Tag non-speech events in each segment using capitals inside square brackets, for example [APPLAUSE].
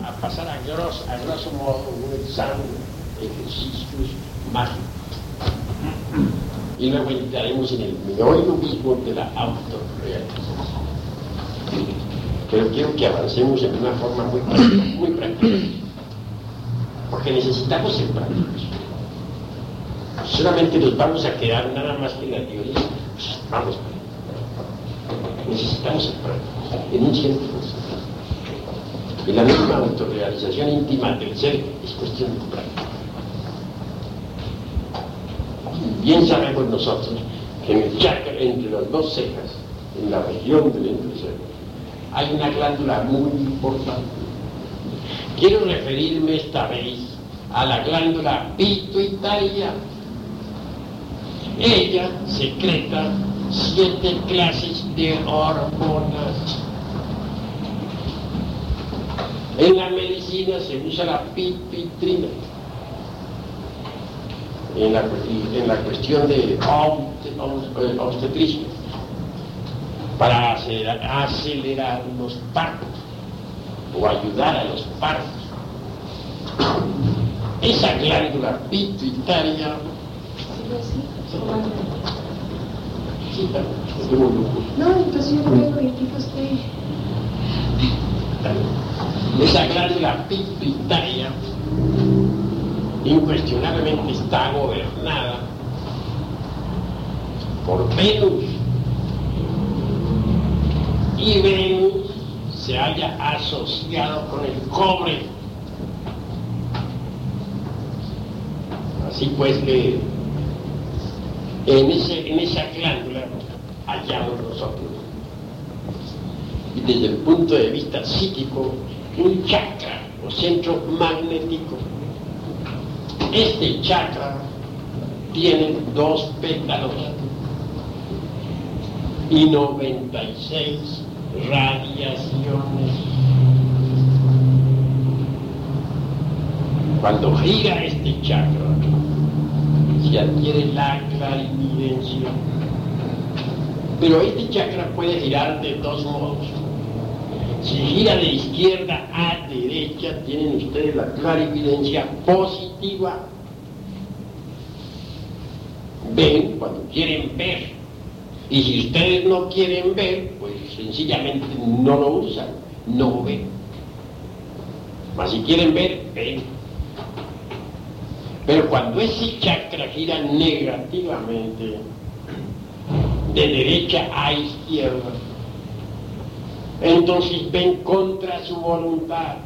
a, pasar a grosso, a grosso modo un examen ejercicios mágicos. Y luego entraremos en el meollo mismo de la autorrealización. Pero quiero que avancemos en una forma muy práctica, muy práctica. Porque necesitamos ser prácticos. Solamente nos vamos a quedar nada más que en la teoría. Pues, vamos, necesitamos ser prácticos, en un cierto Y la misma autorrealización íntima del ser es cuestión de práctica. Bien sabemos nosotros que en el chakra entre las dos cejas, en la región del entrecejo, hay una glándula muy importante. Quiero referirme esta vez a la glándula pituitaria. Ella secreta siete clases de hormonas. En la medicina se usa la pipitrina. En la, en la cuestión de obstetricia para acelerar, los partos o ayudar a los partos. Esa glándula pituitaria Sí, no, entonces yo no veo el tipo usted. Esa glándula pituitaria incuestionablemente está gobernada por Venus y Venus se haya asociado con el cobre. Así pues que en, ese, en esa glándula hallamos nosotros. Y desde el punto de vista psíquico, un chakra o centro magnético. Este chakra tiene dos pétalos y 96 radiaciones. Cuando gira este chakra, se adquiere la clarividencia. Pero este chakra puede girar de dos modos. Si gira de izquierda a derecha, tienen ustedes la clarividencia positiva. Ven cuando quieren ver. Y si ustedes no quieren ver, pues sencillamente no lo usan, no ven. Mas si quieren ver, ven. Pero cuando ese chakra gira negativamente, de derecha a izquierda, entonces ven contra su voluntad.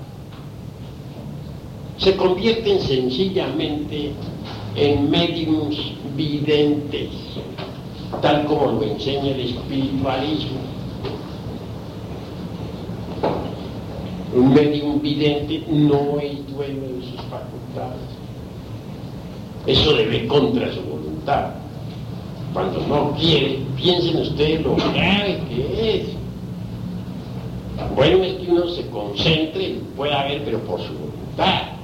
Se convierten sencillamente en médiums videntes tal como lo enseña el espiritualismo. Un medio vidente no es dueño de sus facultades. Eso debe contra su voluntad. Cuando no quiere, piensen ustedes lo grave que es. Bueno es que uno se concentre y pueda ver, pero por su voluntad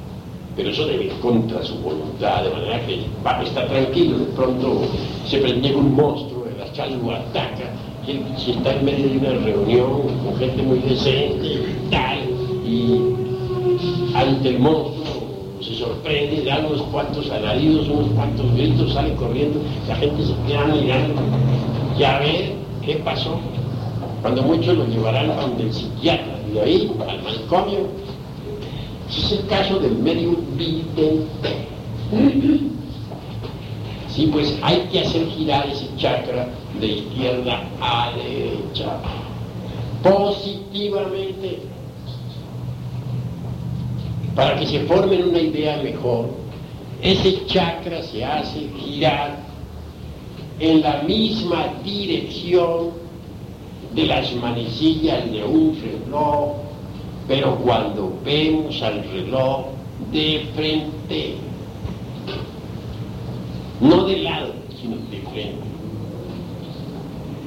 pero eso debe ir contra su voluntad, de manera que va, está tranquilo, de pronto se prende un monstruo, las lo ataca, y si está en medio de una reunión con gente muy decente y tal, y ante el monstruo se sorprende, da unos cuantos alaridos, unos cuantos gritos, sale corriendo, la gente se queda mirando, ya ver qué pasó. Cuando muchos lo llevarán a donde el psiquiatra, y de ahí al manicomio, es el caso del medio vidente. Sí, pues hay que hacer girar ese chakra de izquierda a derecha positivamente para que se forme una idea mejor. Ese chakra se hace girar en la misma dirección de las manecillas de un reloj pero cuando vemos al reloj de frente, no de lado, sino de frente.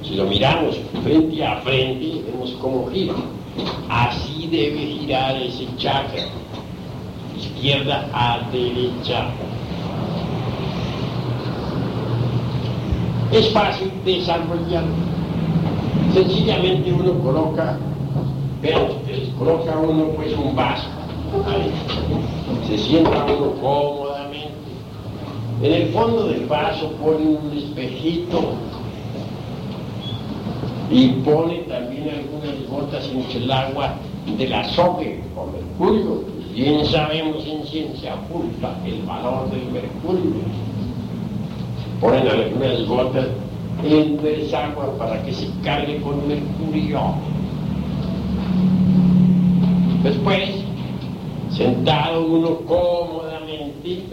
Si lo miramos frente a frente, vemos cómo gira. Así debe girar ese chakra, izquierda a derecha. Es fácil desarrollarlo. Sencillamente uno coloca pero coloca uno pues un vaso se sienta uno cómodamente. En el fondo del vaso pone un espejito y pone también algunas gotas en el agua del azogue con mercurio. Bien sabemos en ciencia oculta el valor del mercurio. Ponen algunas gotas en desagua para que se cargue con mercurio. Después, sentado uno cómodamente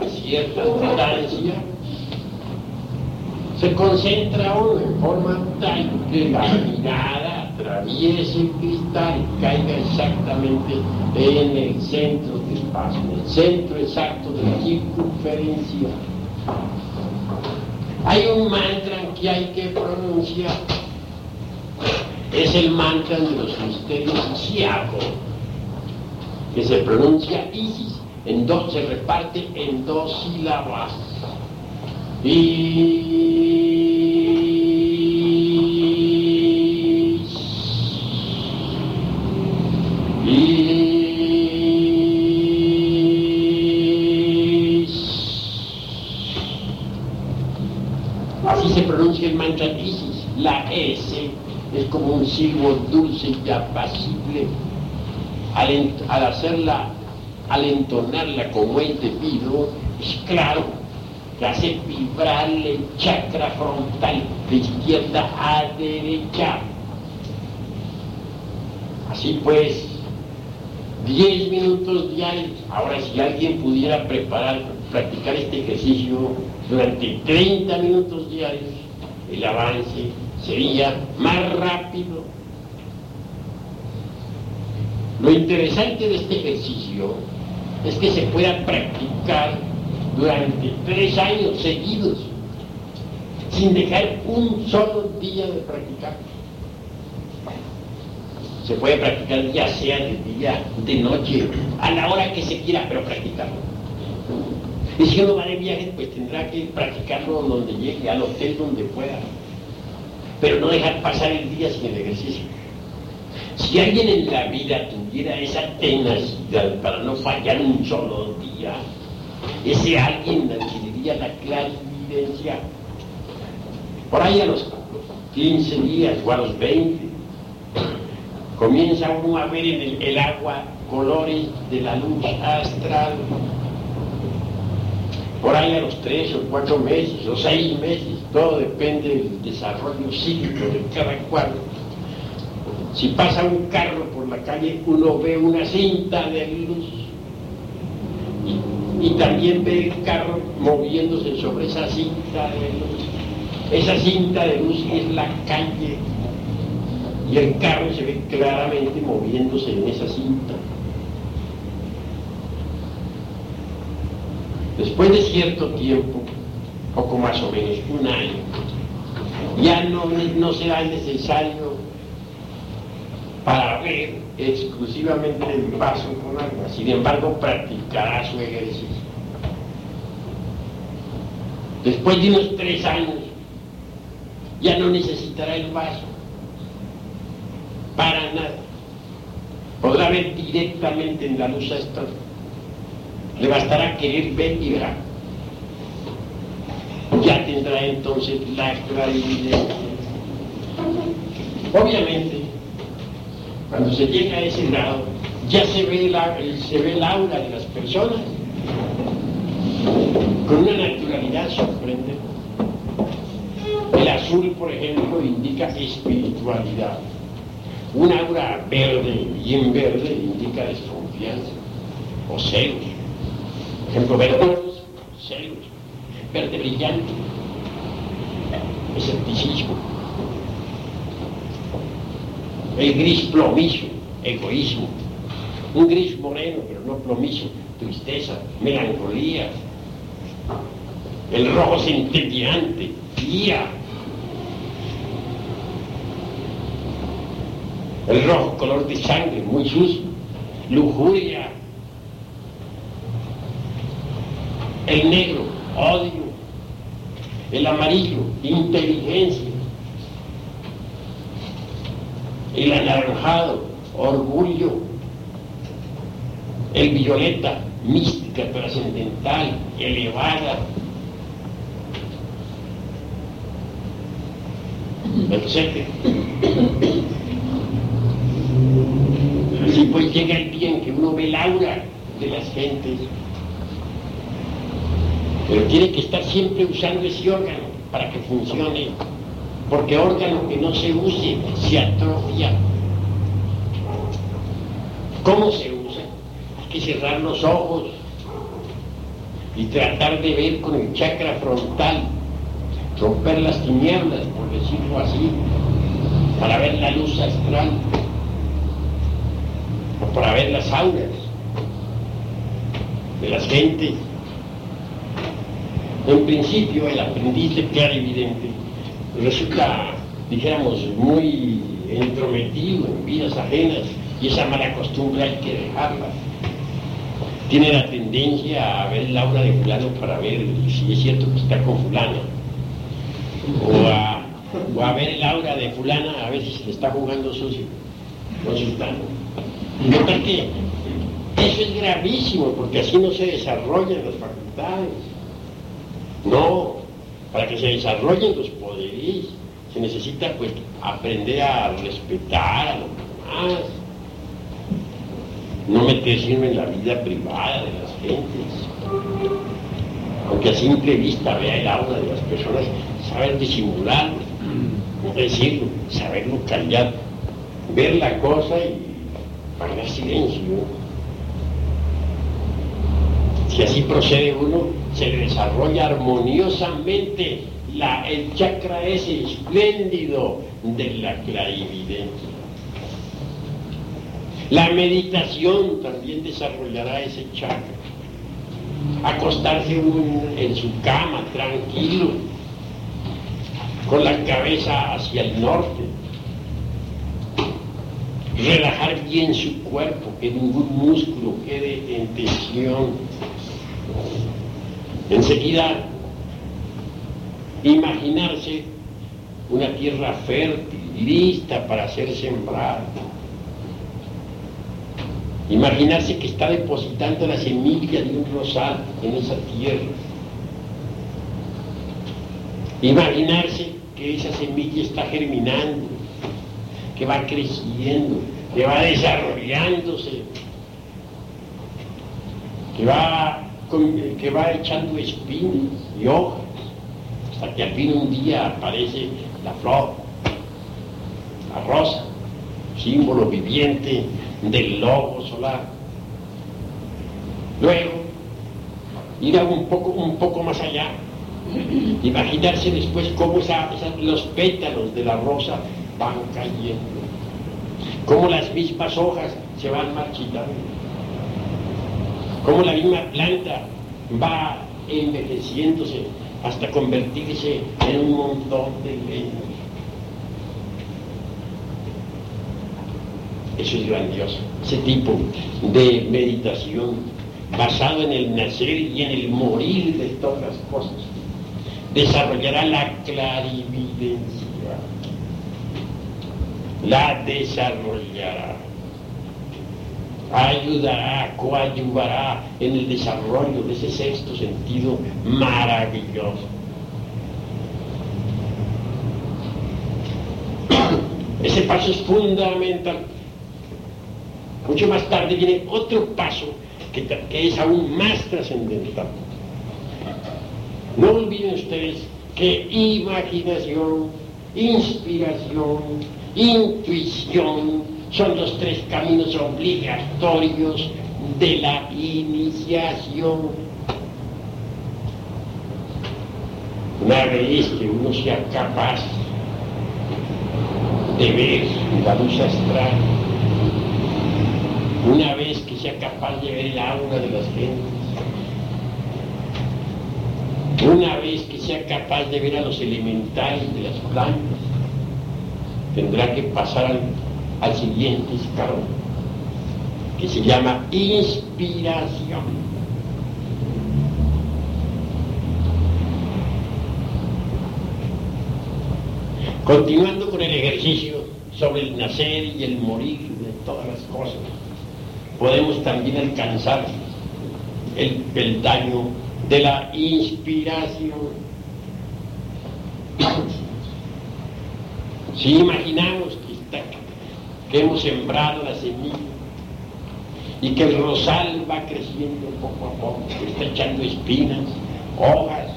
a cierta distancia, se concentra uno en forma tal que la mirada atraviese el cristal y caiga exactamente en el centro del espacio, en el centro exacto de la circunferencia. Hay un mantra que hay que pronunciar. Es el mantra de los misterios Chiago, que se pronuncia Isis, en dos, se reparte en dos sílabas. Así pronuncia el mantra Isis. La S es como un silbo dulce y apacible. Al, al hacerla, al entonarla como es debido, es claro que hace vibrar el chakra frontal de izquierda a derecha. Así pues, 10 minutos diarios. Ahora, si alguien pudiera preparar, practicar este ejercicio durante 30 minutos diarios, el avance sería más rápido. Lo interesante de este ejercicio es que se pueda practicar durante tres años seguidos, sin dejar un solo día de practicar. Se puede practicar ya sea de día, de noche, a la hora que se quiera, pero practicarlo. Y si uno va de viaje, pues tendrá que practicarlo donde llegue, al hotel donde pueda. Pero no dejar pasar el día sin el ejercicio. Si alguien en la vida tuviera esa tenacidad para no fallar un solo día, ese alguien adquiriría la clarividencia. Por ahí a los 15 días o a los 20, comienza uno a ver en el, el agua colores de la luz astral. Por ahí a los tres o cuatro meses o seis meses, todo depende del desarrollo psíquico de cada cuadro. Si pasa un carro por la calle, uno ve una cinta de luz y también ve el carro moviéndose sobre esa cinta de luz. Esa cinta de luz es la calle y el carro se ve claramente moviéndose en esa cinta. Después de cierto tiempo, poco más o menos un año, ya no, será necesario para ver exclusivamente el paso con agua, sin embargo practicará su ejercicio. Después de unos tres años, ya no necesitará el vaso para nada. Podrá ver directamente en la luz astral. Le bastará querer ver y verá. Ya tendrá entonces la clarividencia. Obviamente, cuando se llega a ese grado, ya se ve, la, se ve el aura de las personas con una naturalidad sorprendente. El azul, por ejemplo, indica espiritualidad. Un aura verde, bien verde, indica desconfianza o celos. Ejemplo, verde celos. Verde brillante, escepticismo. El gris plomizo, egoísmo. Un gris moreno, pero no plomizo, tristeza, melancolía. El rojo centelleante, ira. El rojo color de sangre, muy sucio. Lujuria. El negro, odio. El amarillo, inteligencia. El anaranjado, orgullo. el violeta, mística, trascendental, elevada. Etc. Así pues llega el día en que uno ve el aura de las gentes, pero tiene que estar siempre usando ese órgano para que funcione, porque órgano que no se use se atrofia. ¿Cómo se usa? Hay que cerrar los ojos y tratar de ver con el chakra frontal, romper las tinieblas, por decirlo así, para ver la luz astral o para ver las auras de las gentes. En principio, el aprendiz de evidente resulta, dijéramos, muy entrometido en vidas ajenas y esa mala costumbre hay que dejarla. Tiene la tendencia a ver la obra de fulano para ver si es cierto que está con fulano. O a, ver el aura de fulana a ver si se está jugando sucio con sultano. Nota que eso es gravísimo porque así no se desarrollan las facultades. No, para que se desarrollen los poderes se necesita pues aprender a respetar a los demás no meterse en la vida privada de las gentes. Aunque a simple vista vea el aura de las personas, saber disimularlo, no decirlo, saberlo callar, ver la cosa y guardar silencio. Si así procede uno, se desarrolla armoniosamente la, el chakra ese espléndido de la clarividencia. La meditación también desarrollará ese chakra. Acostarse en su cama tranquilo, con la cabeza hacia el norte. Relajar bien su cuerpo, que ningún músculo quede en tensión. Enseguida, imaginarse una tierra fértil, lista para ser sembrada Imaginarse que está depositando la semilla de un rosal en esa tierra. Imaginarse que esa semilla está germinando, que va creciendo, que va desarrollándose, que va, que va echando espinas y hojas, hasta que al fin un día aparece la flor, la rosa, símbolo viviente del lobo solar. Luego, ir un poco, un poco más allá, imaginarse después cómo los pétalos de la rosa van cayendo, cómo las mismas hojas se van marchitando, cómo la misma planta va envejeciéndose hasta convertirse en un montón de leños. Eso es grandioso. Ese tipo de meditación basado en el nacer y en el morir de todas las cosas desarrollará la clarividencia. La desarrollará. Ayudará, coayuvará en el desarrollo de ese sexto sentido maravilloso. [COUGHS] Ese paso es fundamental. Mucho más tarde viene otro paso que, es aún más trascendental. No olviden ustedes que imaginación, inspiración, intuición son los tres caminos obligatorios de la iniciación. Una vez que uno sea capaz de ver la luz astral, una vez que sea capaz de ver el aura de las gentes, una vez que sea capaz de ver a los elementales de las plantas, tendrá que pasar al, siguiente escalón, que se llama inspiración. Continuando con el ejercicio sobre el nacer y el morir de todas las cosas podemos también alcanzar el peldaño de la inspiración. [COUGHS] Si imaginamos que, hemos sembrado la semilla y que el rosal va creciendo poco a poco, que está echando espinas, hojas,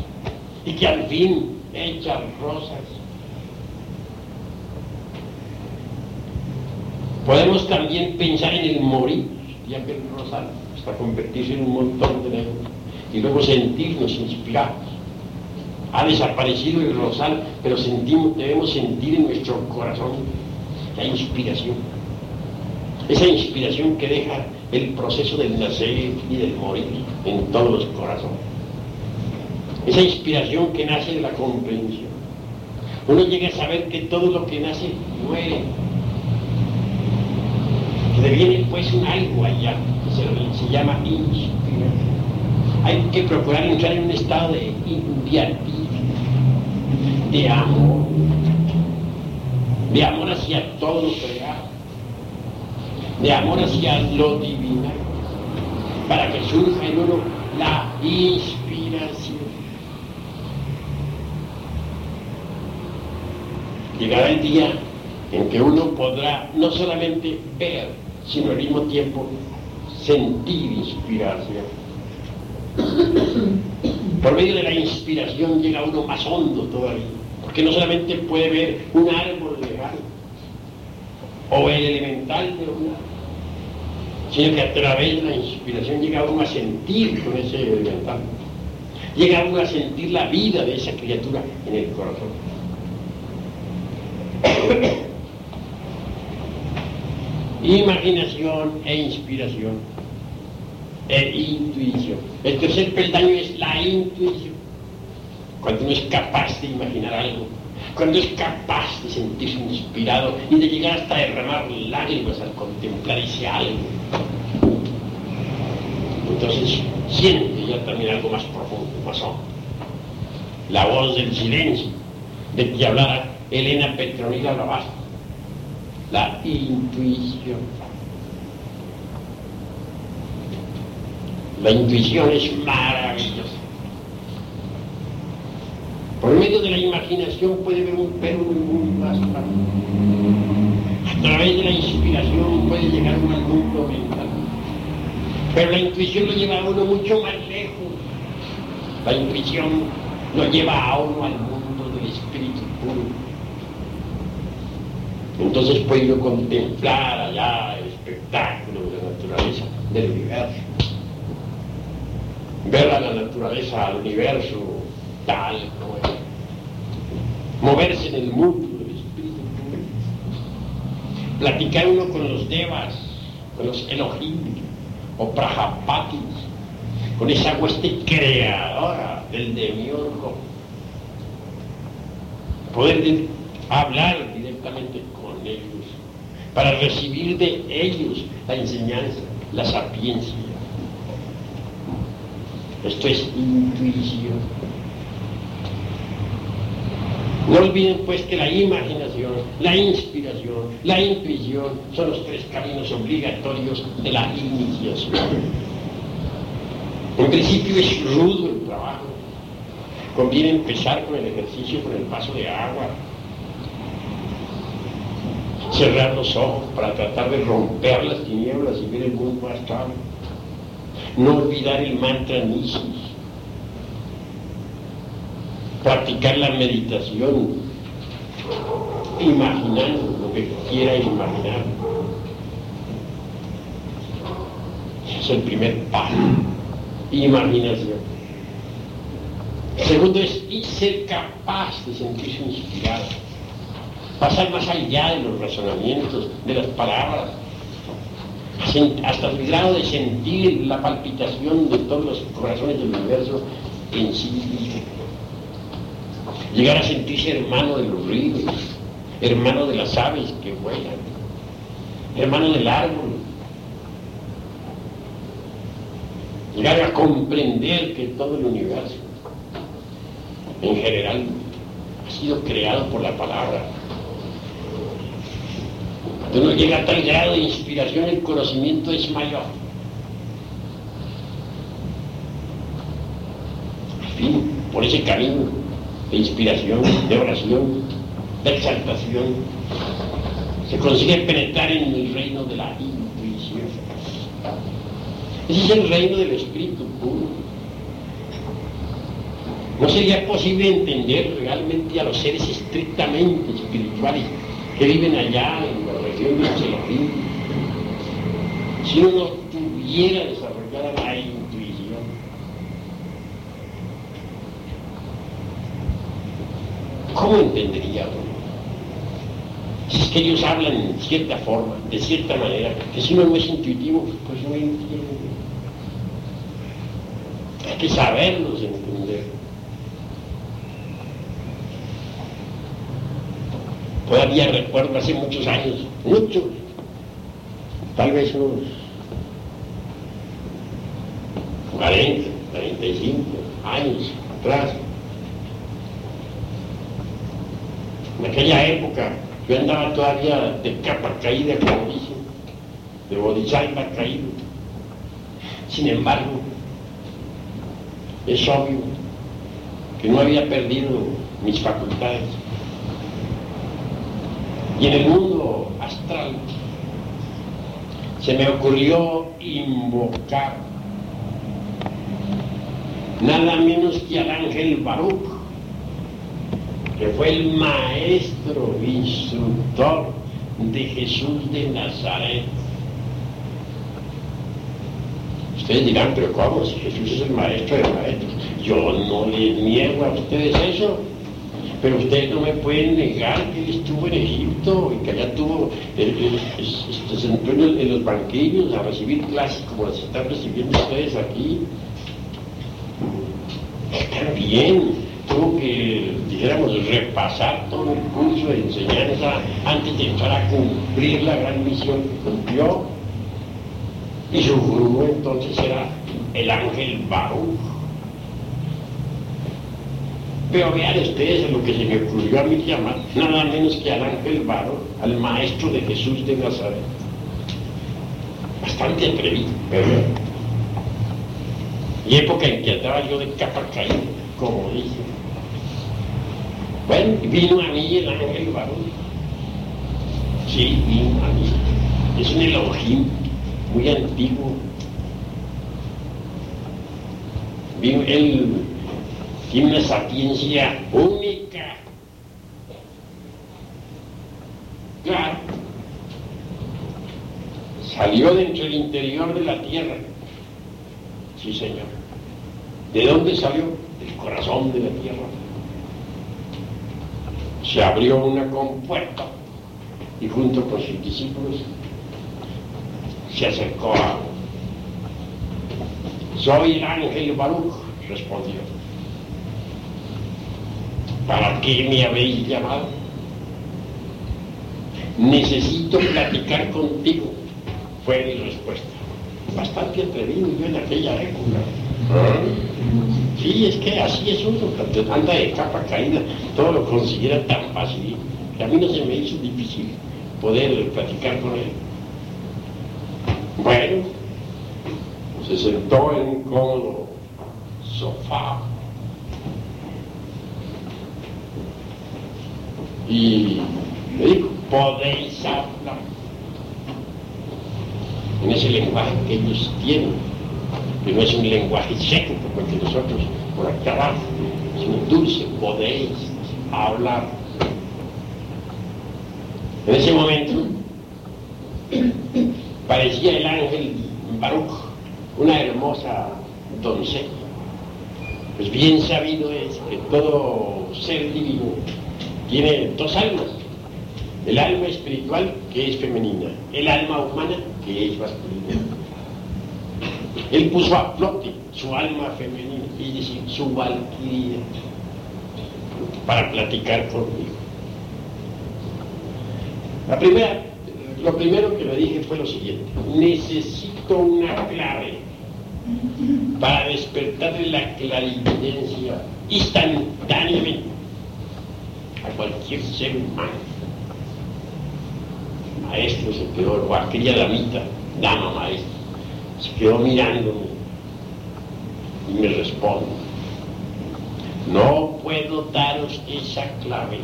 y que al fin echa rosas. Podemos también pensar en el morir, ya que el rosal hasta convertirse en un montón de negros, y luego sentirnos inspirados. Ha desaparecido el rosal, pero debemos sentir en nuestro corazón la inspiración. Esa inspiración que deja el proceso del nacer y del morir en todos los corazones. Esa inspiración que nace de la comprensión. Uno llega a saber que todo lo que nace muere. Que deviene pues un algo allá, que se, llama inspiración. Hay que procurar entrar en un estado de inviativa, de amor, de amor hacia todo lo creado de amor hacia lo divino, para que surja en uno la inspiración. Llegará el día en que uno podrá no solamente ver, sino al mismo tiempo sentir inspiración. Por medio de la inspiración llega uno más hondo todavía, porque no solamente puede ver un árbol lejano, o el elemental de una, sino que a través de la inspiración llega uno a sentir con ese elemental, llega uno a sentir la vida de esa criatura en el corazón. [COUGHS] Imaginación e inspiración e intuición. El tercer peldaño es la intuición. Cuando uno es capaz de imaginar algo, cuando es capaz de sentirse inspirado y de llegar hasta derramar lágrimas al contemplar ese algo. Entonces siente ya también algo más profundo, más hondo. La voz del silencio, de que hablara Elena Petronila Rabasta. La intuición. La intuición es maravillosa. Medio de la imaginación puede ver un perro muy más. A través de la inspiración puede llegar uno al mundo mental. Pero la intuición lo lleva a uno mucho más lejos. La intuición lo lleva a uno al mundo del espíritu puro. Entonces puede uno contemplar allá el espectáculo de la naturaleza del universo. Ver a la naturaleza, al universo tal como es moverse en el mundo del espíritu platicar uno con los devas, con los Elohim o Prajapatis, con esa hueste creadora del demiurgo, poder hablar directamente con ellos, para recibir de ellos la enseñanza, la sapiencia. Esto es intuición. No olviden pues que la imaginación, la inspiración, la intuición son los tres caminos obligatorios de la iniciación. En principio es rudo el trabajo. Conviene empezar con el ejercicio, con el paso de agua. Cerrar los ojos para tratar de romper las tinieblas y ver el mundo más claro. No olvidar el mantra Nisis practicar la meditación, imaginando lo que quiera imaginar. Es el primer paso, imaginación. segundo es ser capaz de sentirse inspirado, pasar más allá de los razonamientos, de las palabras, hasta el grado de sentir la palpitación de todos los corazones del universo en sí mismo llegar a sentirse hermano de los ríos, hermano de las aves que vuelan, hermano del árbol, llegar a comprender que todo el universo, en general, ha sido creado por la palabra. Cuando uno llega a tal grado de inspiración, el conocimiento es mayor. En fin, por ese camino de inspiración, de oración, de exaltación, se consigue penetrar en el reino de la intuición. Ese es el reino del espíritu puro. No sería posible entender realmente a los seres estrictamente espirituales que viven allá en la región de los si uno no tuviera desarrollada la intuición. ¿Cómo entendería uno? Si es que ellos hablan en cierta forma, de cierta manera, que si uno no es intuitivo, pues no entiende. Hay que saberlos entender. Todavía recuerdo hace muchos años, muchos, tal vez unos 40, 35 años atrás. En aquella época yo andaba todavía de capa caída, dicen, de bodhisattva caído. Sin embargo, es obvio que no había perdido mis facultades. Y en el mundo astral se me ocurrió invocar nada menos que al ángel Baruch, que fue el maestro instructor de Jesús de Nazaret. Ustedes dirán, pero ¿cómo? Si Jesús es el maestro de maestros. Yo no les niego a ustedes eso. Pero ustedes no me pueden negar que él estuvo en Egipto y que allá tuvo, se sentó en, los banquillos a recibir clases como las están recibiendo ustedes aquí. También tuvo que, dijéramos, repasar todo el curso de enseñanza antes de empezar a cumplir la gran misión que cumplió. Y su gurú entonces era el ángel Baruch. Pero vean ustedes lo que se me ocurrió a mí llamar, nada menos que al ángel Varo, al maestro de Jesús de Nazaret. Bastante atrevido, ¿verdad? Y época en que andaba yo de capa caída, como dice. Bueno, vino a mí el ángel Varo. Sí, vino a mí. Es un Elohim muy antiguo. Vino él tiene una sapiencia única. Claro, salió dentro del interior de la tierra. Sí, señor. ¿De dónde salió? Del corazón de la tierra. Se abrió una compuerta y junto con sus discípulos se acercó a... Soy el ángel Baruch, respondió. ¿Para qué me habéis llamado? Necesito platicar contigo, fue mi respuesta. Bastante atrevido yo en aquella época. Sí, es que así es uno, cuando anda de capa caída, todo lo considera tan fácil. Que a mí no se me hizo difícil poder platicar con él. Bueno, se sentó en un cómodo sofá. Y me dijo, podéis hablar en ese lenguaje que ellos tienen, que no es un lenguaje seco como el que nosotros por acá abajo, sino dulce, podéis hablar. En ese momento [COUGHS] parecía el ángel Baruch, una hermosa doncella. Pues bien sabido es que todo ser divino tiene dos almas. El alma espiritual, que es femenina, el alma humana, que es masculina. Él puso a flote su alma femenina, es decir, su valquiria, para platicar conmigo. La primera, lo primero que le dije fue lo siguiente, necesito una clave para despertarle la clarividencia instantáneamente a cualquier ser humano. maestro quedó, o aquella damita, dama maestra, se quedó mirándome y me responde, no puedo daros esa clave.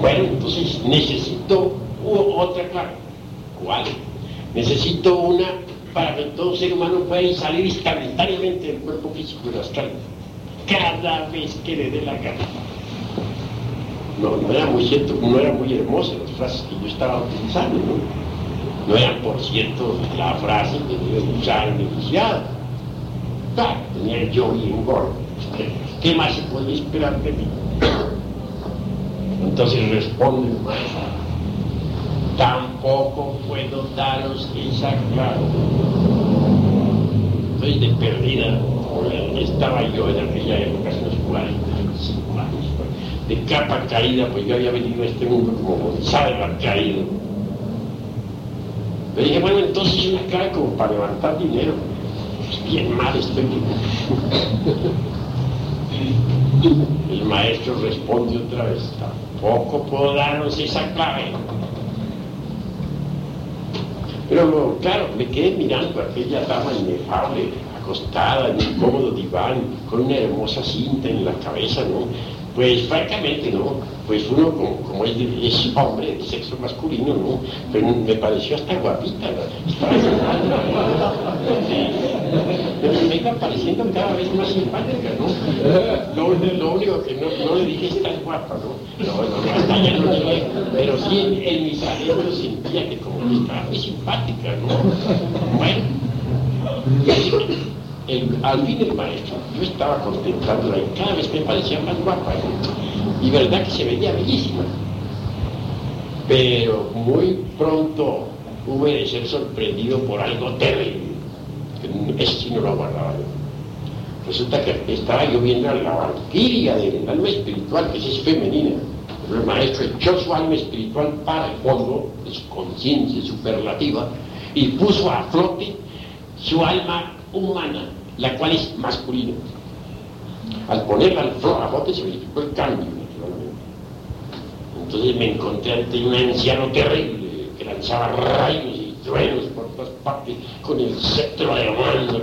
Bueno, entonces necesito otra clave. ¿Cuál? Necesito una para que todo ser humano pueda salir instantáneamente del cuerpo físico y astral cada vez que le dé la gana. No, no era muy cierto, no eran muy hermosas las frases que yo estaba utilizando. No eran, por cierto, la frase que debe usar en iniciado. Claro, tenía yo bien gordo. ¿Qué más se puede esperar de mí? Entonces responde el tampoco puedo daros esa clave. Estoy de perdida, estaba yo en aquella época, hace unos 45 años, de capa caída, pues yo había venido a este mundo como Gonzalo caído. Le dije, bueno, entonces una clave como para levantar dinero. Pues bien mal estoy. [LAUGHS] El maestro responde otra vez, tampoco puedo daros esa clave. Pero claro, me quedé mirando a aquella dama inefable, acostada en un cómodo diván, con una hermosa cinta en la cabeza, ¿no? Pues francamente, ¿no? Pues uno como, es, es, hombre de sexo masculino, ¿no? Pero me pareció hasta guapita, ¿no? me iba pareciendo cada vez más simpática, ¿no? Lo, único que no, le dije es tan guapa, ¿no? No, no, hasta ya no llegué, pero sí en, en mi sentía que como que estaba muy simpática, ¿no? Bueno, al fin el maestro, yo estaba contemplándola y cada vez me parecía más guapa, ¿no? y verdad que se veía bellísima. Pero muy pronto hube de ser sorprendido por algo terrible ese sí no lo guardaba yo. Resulta que estaba yo viendo a la valquiria del alma espiritual, que es femenina. el maestro echó su alma espiritual para el fondo de su conciencia superlativa y puso a flote su alma humana, la cual es masculina. Al ponerla al flote se verificó el cambio, naturalmente. Entonces me encontré ante un anciano terrible que lanzaba rayos y truenos por todas partes con el cetro de mano.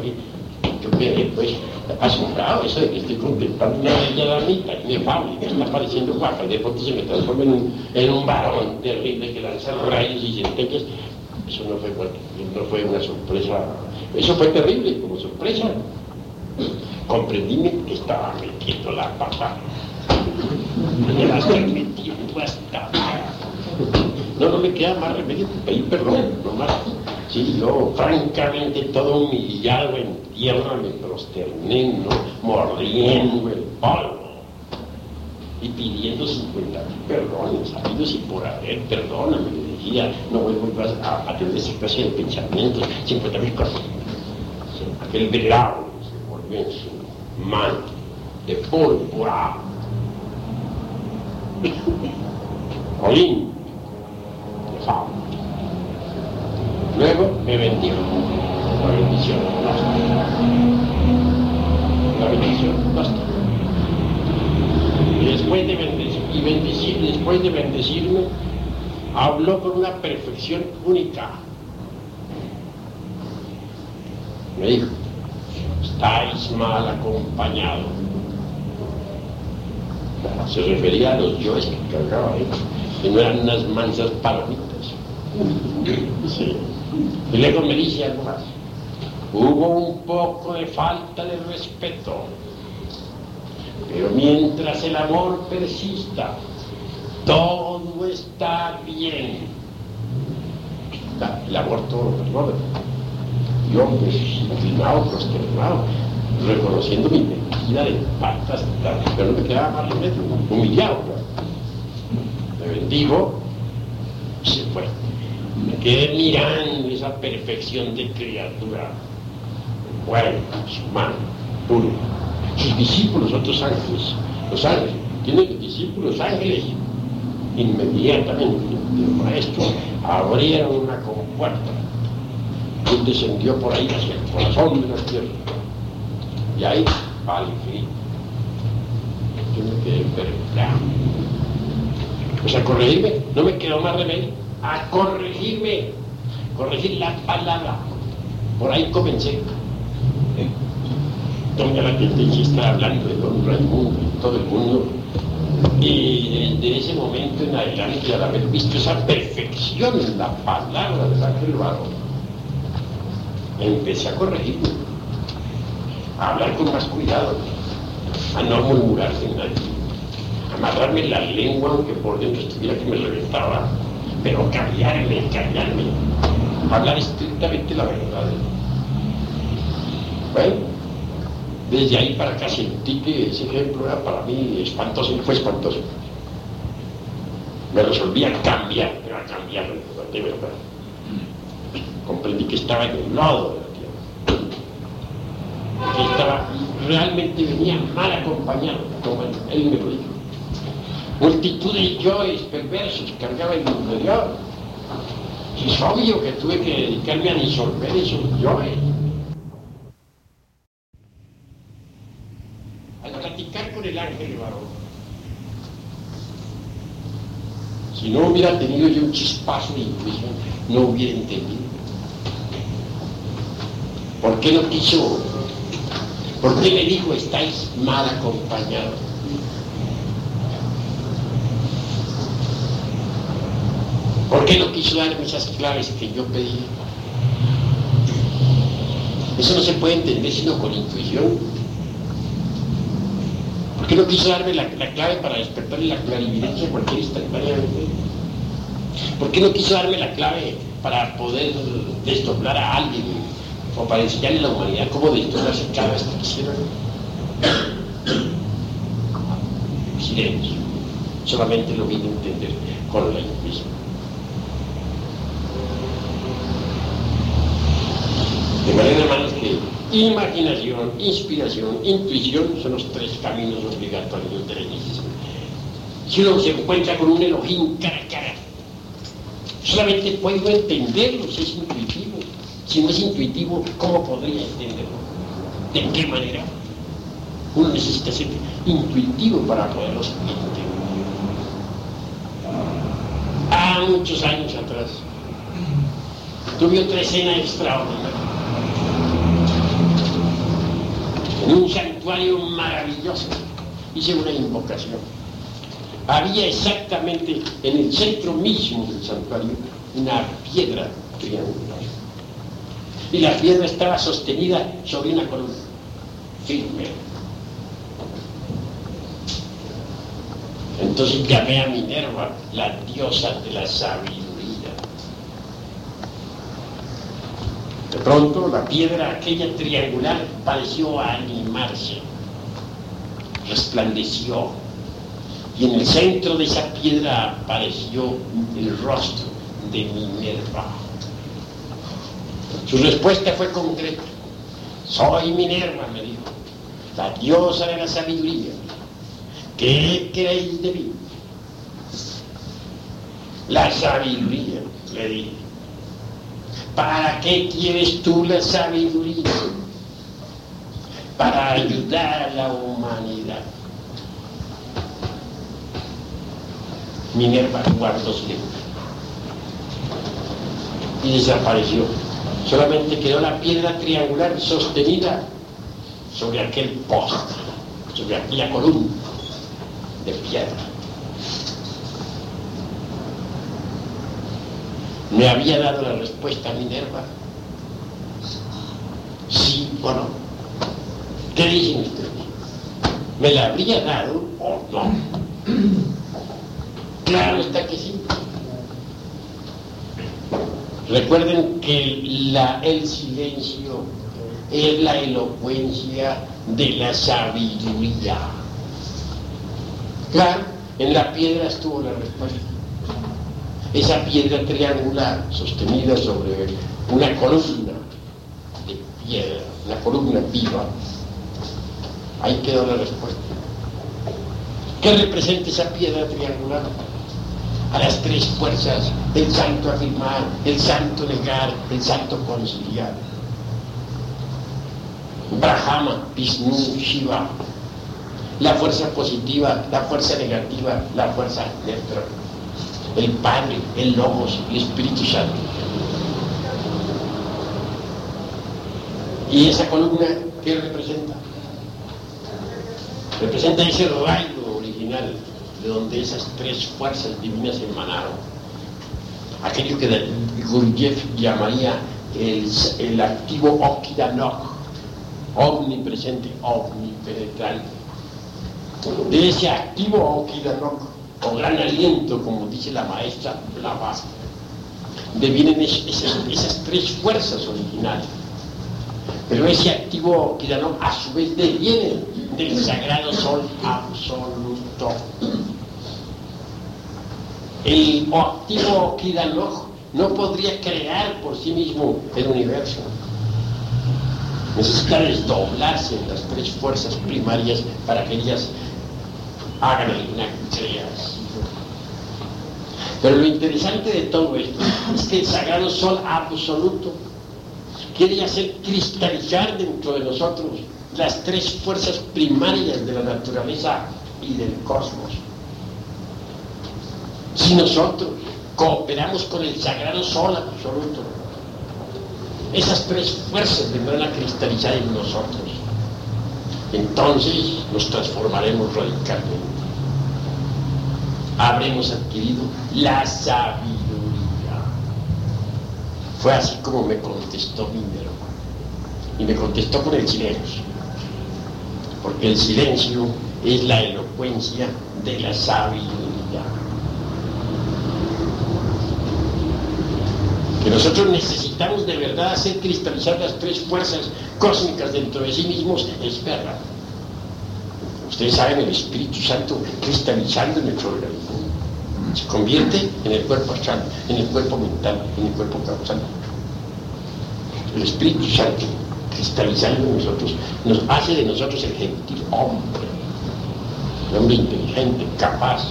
Yo quedé pues asombrado eso de que estoy contemplando una bella damita inefable que está pareciendo guapa de pronto se me transforma en un, en un varón terrible que lanza rayos y centellas. Eso no fue, no fue una sorpresa, eso fue terrible como sorpresa. Comprendíme que estaba metiendo la pata. Me la estoy metiendo hasta no, no me queda más remedio que pedir perdón, no más. Sí, yo, francamente, todo humillado en tierra me prosterné, ¿no? mordiendo el polvo y pidiendo 50 mil perdones, sabidos y por haber, perdóname, le decía, no vuelvo a, a tener esa clase de pensamientos, 50 mil cosas. Aquel velado se volvió en su manto de pólvora. Olín, Luego me bendijo. La bendición La bendición basta. Y después de, bendecir, después de bendecirme, habló con una perfección única. Me dijo, estáis mal acompañados. Se refería a los yoes que cargaba ahí, que no eran unas mansas palomitas. Sí. Y luego me dice algo más. Hubo un poco de falta de respeto, pero mientras el amor persista, todo está bien. El amor todo lo perdona. Yo, inclinado, prosternado, reconociendo mi mentira de patas, pero no me quedaba más remedio, humillado. Me bendigo, se fue. Me quedé mirando esa perfección de criatura. Bueno, humano, puro. Sus discípulos, otros ángeles. Los ángeles, tienen discípulos ángeles. Inmediatamente el maestro abrieron una compuerta. Él descendió por ahí hacia el corazón de la tierra. Y ahí al infinito. Yo me quedé perplejo. Pues a corregirme, no me quedó más remedio. A corregirme, corregir la palabra. Por ahí comencé. Doña la tendencia está hablando de don Raimundo y todo el mundo. Y desde ese momento en adelante, al haber visto esa perfección en la palabra de Ángel Barón, empecé a corregirme, a hablar con más cuidado, a no murmurar sin nadie, a amarrarme la lengua aunque por dentro estuviera que me reventaba, pero callarme, callarme, hablar estrictamente la verdad. Bueno, desde ahí para acá sentí que ese ejemplo era para mí espantoso y fue espantoso. Me resolví a cambiar, a cambiar de verdad. Comprendí que estaba en el lodo de la tierra. Que estaba, realmente venía mal acompañado, como él me lo dijo. Multitud de yoes perversos cargaba mi interior. Y es obvio que tuve que dedicarme a disolver esos yoes. el ángel varón. Si no hubiera tenido yo un chispazo de intuición, no hubiera entendido. ¿Por qué no quiso? ¿Por qué le dijo estáis mal acompañados? ¿Por qué no quiso darme esas claves que yo pedí? Eso no se puede entender sino con intuición. ¿Por qué no quiso darme la, clave para despertarle la clarividencia cualquier instantáneamente? ¿Por qué no quiso darme la clave para poder desdoblar a alguien o para enseñarle a la humanidad cómo desdoblarse cada vez que quisiera? Silencio. Solamente lo vine a entender con la intuición. De manera, hermanos, que Imaginación, inspiración, intuición son los tres caminos obligatorios de la iniciación. Si uno se encuentra con un Elohim cara a cara, solamente puedo entenderlo si es intuitivo. Si no es intuitivo, ¿cómo podría entenderlo? ¿De qué manera? Uno necesita ser intuitivo para poderlo entender. Ah, muchos años atrás, tuve otra escena extraordinaria en un santuario maravilloso. Hice una invocación. Había exactamente en el centro mismo del santuario una piedra triangular. Y la piedra estaba sostenida sobre una columna, firme. Entonces llamé a Minerva, la diosa de la sabiduría. De pronto la piedra aquella triangular pareció animarse, resplandeció, y en el centro de esa piedra apareció el rostro de Minerva. Su respuesta fue concreta. Soy Minerva, me dijo, la diosa de la sabiduría. ¿Qué queréis de mí? La sabiduría, le dije. ¿Para qué quieres tú la sabiduría? Para ayudar a la humanidad. Minerva guardó silencio y desapareció. Solamente quedó la piedra triangular sostenida sobre aquel poste, sobre aquella columna de piedra. ¿Me había dado la respuesta Minerva? Sí o no. ¿Qué dicen ustedes? ¿Me la habría dado o no? Claro está que sí. Recuerden que la, el silencio es la elocuencia de la sabiduría. Claro, en la piedra estuvo la respuesta esa piedra triangular sostenida sobre una columna de piedra, una columna viva, ahí quedó la respuesta. ¿Qué representa esa piedra triangular? A las tres fuerzas del santo afirmar, el santo negar, el santo conciliar. Brahma, Vishnu, Shiva. La fuerza positiva, la fuerza negativa, la fuerza neutra el Padre, el Logos, el Espíritu Santo. ¿Y esa columna qué representa? Representa ese rayo original de donde esas tres fuerzas divinas emanaron. Aquello que Gurdjieff llamaría el, el activo Okidanok, omnipresente, omnipenetrante. De ese activo Okidanok, o gran aliento, como dice la maestra Blavatsky, devienen esas tres fuerzas originales pero ese activo Kiranok a su vez deviene del sagrado sol absoluto. El activo Kiranok no podría crear por sí mismo el universo. Necesita desdoblarse las tres fuerzas primarias para que ellas hagan alguna creación. Pero lo interesante de todo esto es que el sagrado sol absoluto quiere hacer cristalizar dentro de nosotros las tres fuerzas primarias de la naturaleza y del cosmos. Si nosotros cooperamos con el sagrado sol absoluto, esas tres fuerzas vendrán a cristalizar en nosotros. Entonces nos transformaremos radicalmente. Habremos adquirido la sabiduría fue así como me contestó Minerva. Y me contestó con el silencio. Porque el silencio es la elocuencia de la sabiduría. Nosotros necesitamos de verdad hacer cristalizar las tres fuerzas cósmicas dentro de sí mismos es verdad. Ustedes saben el Espíritu Santo cristalizando nuestro organismo se convierte en el cuerpo astral, en el cuerpo mental, en el cuerpo causal. El Espíritu Santo, cristalizando en nosotros, nos hace de nosotros el gentil hombre, el hombre inteligente, capaz.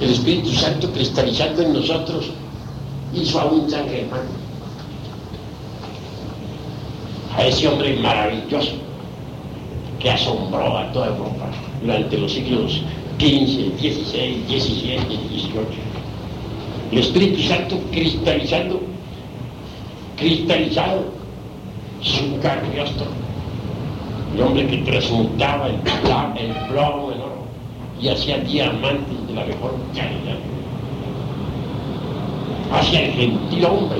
El, Espíritu Santo cristalizando en nosotros hizo a un San Germán, a ese hombre maravilloso que asombró a toda Europa durante los siglos 15, 16, 17, 18. El Espíritu Santo cristalizando, cristalizado, su cagliostro. El hombre que transmutaba el, el plomo en oro y hacía diamantes de la mejor calidad. Hacia el gentil hombre,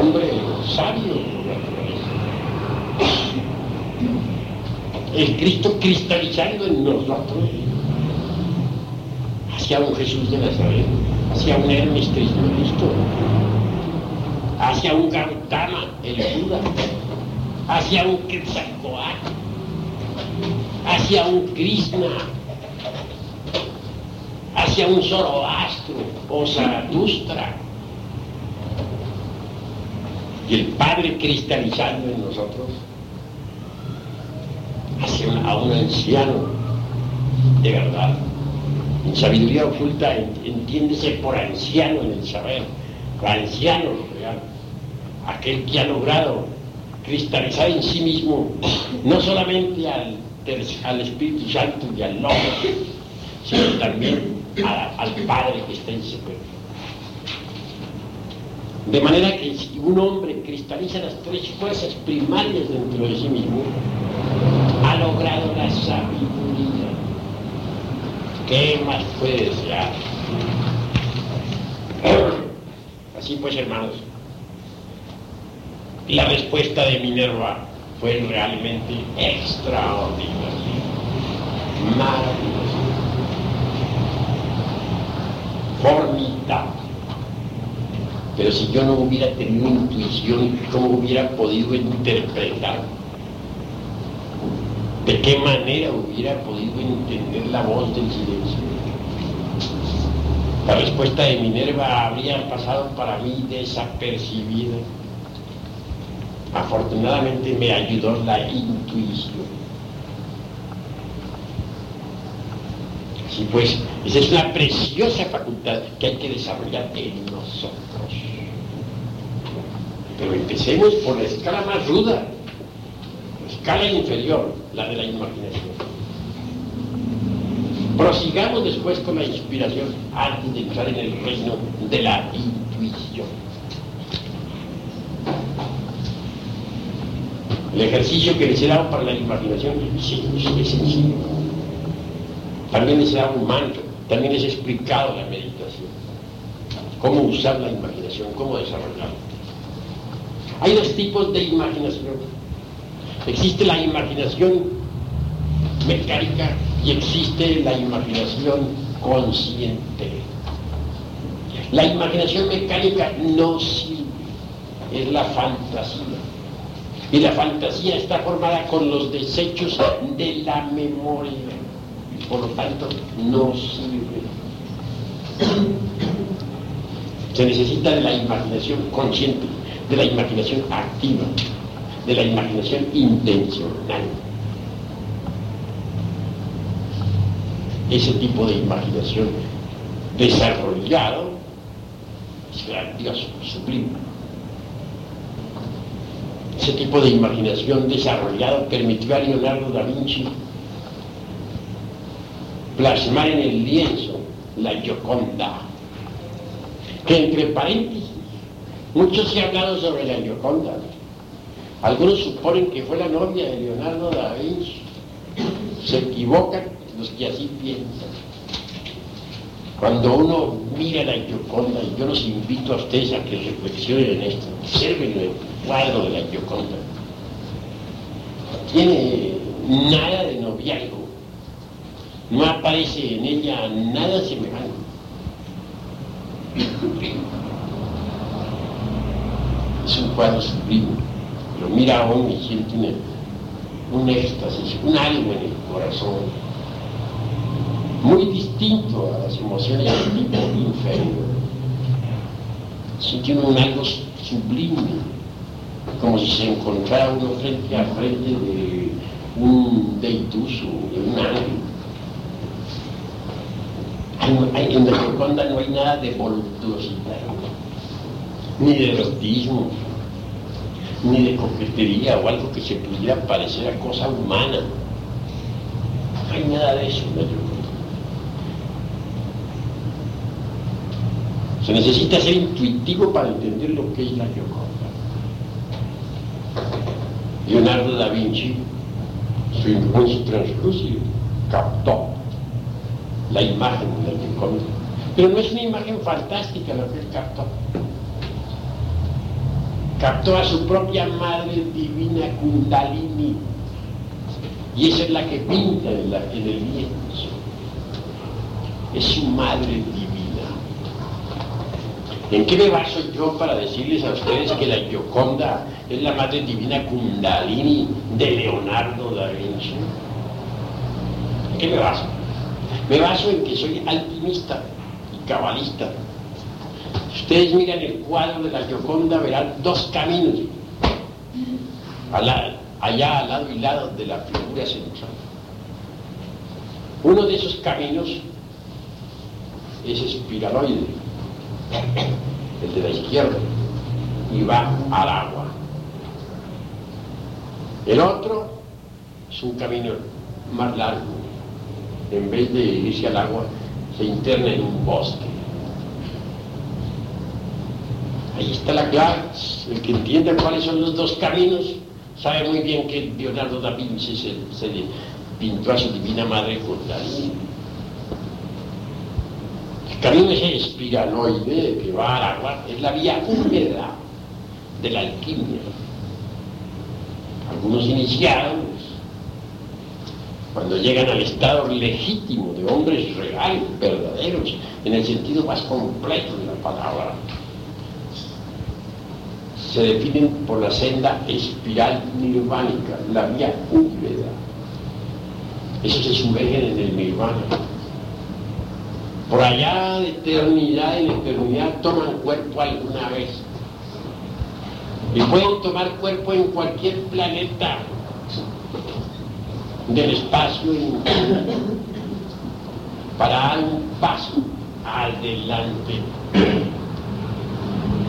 hombre sabio El Cristo cristalizando en nosotros hacia un Jesús de Nazaret, hacia un Hermes Cristo, hacia un Gautama, el Buda, hacia un Quetzalcoatl, hacia un Krishna, hacia un Zoroastro o Zaratustra. Y el Padre cristalizando en nosotros hacia a un anciano de verdad sabiduría oculta entiéndese por anciano en el saber, anciano real, aquel que ha logrado cristalizar en sí mismo no solamente al, al Espíritu Santo y al Logos, sino también al Padre que está en su cuerpo. De manera que si un hombre cristaliza las tres fuerzas primarias dentro de sí mismo, ha logrado la sabiduría ¿Qué más puede desear? Así pues, hermanos, la respuesta de Minerva fue realmente extraordinaria, maravillosa, formidable. Pero si yo no hubiera tenido intuición, ¿cómo hubiera podido interpretar ¿De qué manera hubiera podido entender la voz del silencio? La respuesta de Minerva habría pasado para mí desapercibida. Afortunadamente me ayudó la intuición. Sí, pues, esa es una preciosa facultad que hay que desarrollar en nosotros. Pero empecemos por la escala más ruda, escala inferior, la de la imaginación. Prosigamos después con la inspiración antes de entrar en el reino de la intuición. El ejercicio que les he dado para la imaginación es sencillo. También les he dado un manto, también les he explicado la meditación, cómo usar la imaginación, cómo desarrollarla. Hay dos tipos de imaginación. Existe la imaginación mecánica y existe la imaginación consciente. La imaginación mecánica no sirve, es la fantasía. Y la fantasía está formada con los desechos de la memoria. Por lo tanto, no sirve. Se necesita la imaginación consciente, de la imaginación activa, de la imaginación intencional. ese tipo de imaginación desarrollado es grandioso, sublime. Ese tipo de imaginación desarrollado permitió a Leonardo da Vinci plasmar en el lienzo la Gioconda, que entre paréntesis, mucho se ha hablado sobre la Gioconda. Algunos suponen que fue la novia de Leonardo da Vinci. Se equivocan los que así piensan. Cuando uno mira la Gioconda, y yo los invito a ustedes a que reflexionen en esto, observen el cuadro de la Gioconda. Tiene nada de noviazgo, no aparece en ella nada semejante. Es un cuadro sublime, lo mira uno y siente un éxtasis, un algo en el corazón muy distinto a las emociones del tipo inferior. Sintió un algo sublime, como si se encontrara uno frente a frente de un deituso, de un ángel. En la Gioconda no hay nada de voluptuosidad, ni de erotismo, ni de coquetería o algo que se pudiera parecer a cosa humana. No hay nada de eso en la Gioconda. Se necesita ser intuitivo para entender lo que es la Gioconda. Leonardo da Vinci, su impulso translúcido, captó la imagen de la Gioconda. Pero no es una imagen fantástica lo que él captó. Captó a su propia madre divina Kundalini. Y esa es la que pinta en, en el lienzo. Es su madre divina. ¿En qué me baso yo para decirles a ustedes que la Gioconda es la madre divina Kundalini de Leonardo da Vinci? ¿En qué me baso? Me baso en que soy alpinista y cabalista. Si ustedes miran el cuadro de la Gioconda verán dos caminos, allá al lado y lado de la figura central. Uno de esos caminos es espiraloide el de la izquierda, y va al agua. El otro es un camino más largo. En vez de irse al agua, se interna en un bosque. Ahí está la clave. El que entienda cuáles son los dos caminos sabe muy bien que Leonardo da Vinci se, pintó a su divina madre con la camino ese espiraloide que va al agua es la vía húmeda de la alquimia. Algunos iniciados, cuando llegan al estado legítimo de hombres reales, verdaderos, en el sentido más completo de la palabra, se definen por la senda espiral nirvánica, la vía húmeda. Eso se sumergen en el nirvana por allá de eternidad en eternidad toman cuerpo alguna vez. Y pueden tomar cuerpo en cualquier planeta del espacio para dar un paso adelante.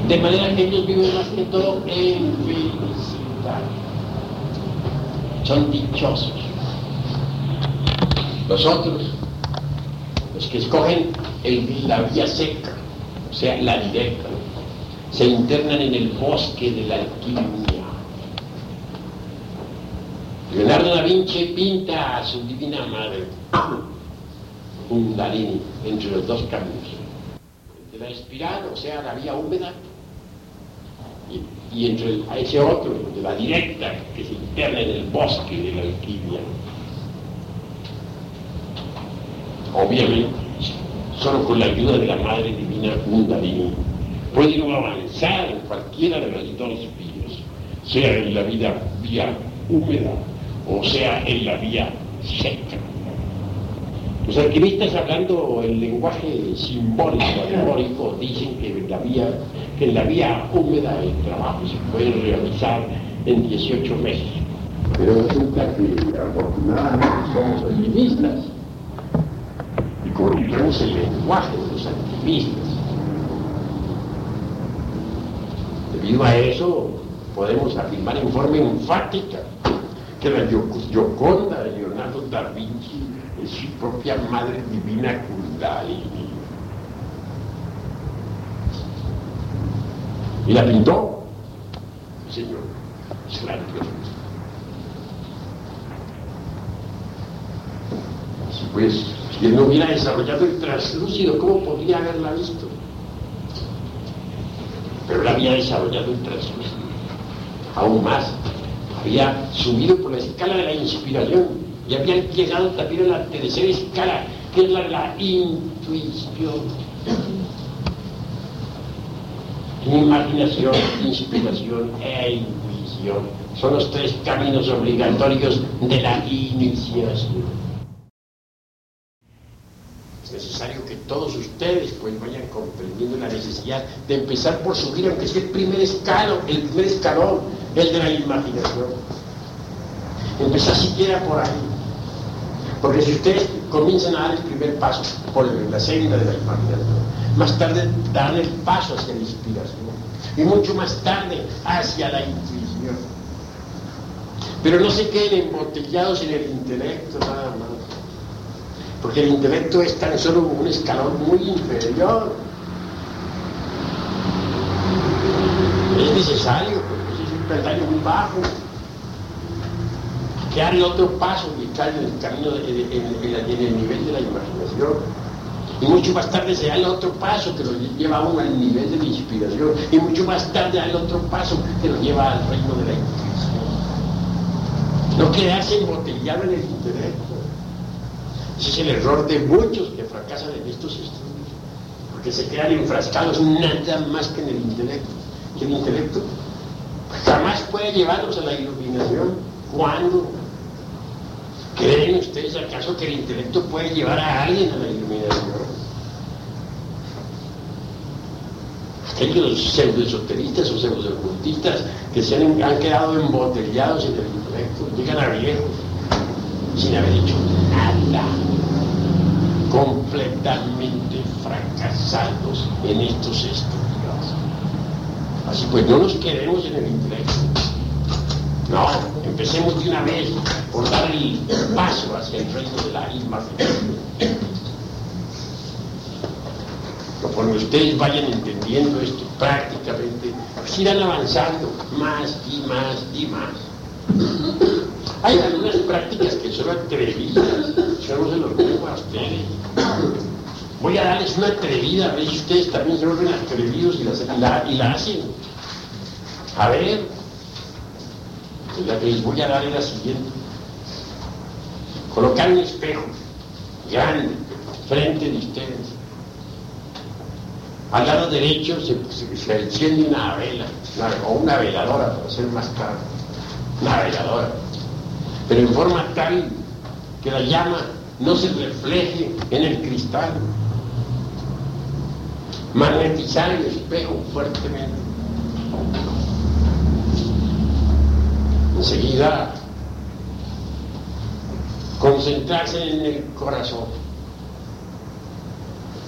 De manera que ellos viven más que todo en felicidad. Son dichosos. Los otros los que escogen la vía seca, o sea, la directa, se internan en el bosque de la alquimia. Leonardo da Vinci pinta a su divina madre, Kundalini, entre los dos caminos. De la espiral, o sea, la vía húmeda, y, entre a ese otro, de la directa, que se interna en el bosque de la alquimia. Obviamente, solo con la ayuda de la Madre Divina Kundalini puede uno avanzar en cualquiera de las dos vías, sea en la vida vía húmeda o sea en la vía seca. Los alquimistas hablando el lenguaje simbólico, dicen que en la vía, que la vía húmeda el trabajo se puede realizar en 18 meses. Pero resulta que afortunadamente somos alquimistas y corrompemos el lenguaje de los alquimistas. Debido a eso, podemos afirmar en forma enfática que la Gioconda de Leonardo da Vinci su propia madre divina Kundalini. Y la pintó, señor, es grandioso. Si pues, si él no hubiera desarrollado el translúcido, ¿cómo podría haberla visto? Pero él había desarrollado el translúcido, aún más había subido por la escala de la inspiración y había llegado también a la tercera escala, que es la la intuición. Imaginación, inspiración e intuición son los tres caminos obligatorios de la iniciación. Es necesario que todos ustedes pues vayan comprendiendo la necesidad de empezar por subir, aunque sea el primer escalón, el primer escalón el de la imaginación. Empezar siquiera por ahí. Porque si ustedes comienzan a dar el primer paso por la senda de la imaginación, más tarde dan el paso hacia la inspiración y mucho más tarde hacia la intuición. Pero no se queden embotellados en el intelecto nada más. Porque el intelecto es tan solo un escalón muy inferior. Es necesario peldaño muy bajo, que el otro paso y estar en el camino, en, el nivel de la imaginación. Y mucho más tarde se da el otro paso que lo lleva uno al nivel de la inspiración. Y mucho más tarde da el otro paso que lo lleva al reino de la intuición. No quedarse embotellado en el intelecto. Ese es el error de muchos que fracasan en estos estudios. Porque se quedan enfrascados nada más que en el intelecto. Que el intelecto jamás puede llevarnos a la iluminación. ¿Cuándo? ¿Creen ustedes acaso que el intelecto puede llevar a alguien a la iluminación? Aquellos pseudoesoteristas o pseudo-ocultistas que se han, han, quedado embotellados en el intelecto, llegan a viejos sin haber hecho nada, completamente fracasados en estos estudios. Así pues, no nos quedemos en el intelecto. No, empecemos de una vez por dar el paso hacia el reino de la imaginación. Conforme ustedes vayan entendiendo esto prácticamente, pues irán avanzando más y más y más. Hay algunas prácticas que son atrevidas, yo no se los digo a ustedes. Voy a darles una atrevida, a ver si ustedes también se vuelven atrevidos y la hacen. A ver, la que les voy a dar es la siguiente. Colocar un espejo grande frente de ustedes. Al lado derecho se, se, enciende una vela, o una veladora para ser más caro, una veladora, pero en forma tal que la llama no se refleje en el cristal, magnetizar el espejo fuertemente. Enseguida, concentrarse en el corazón.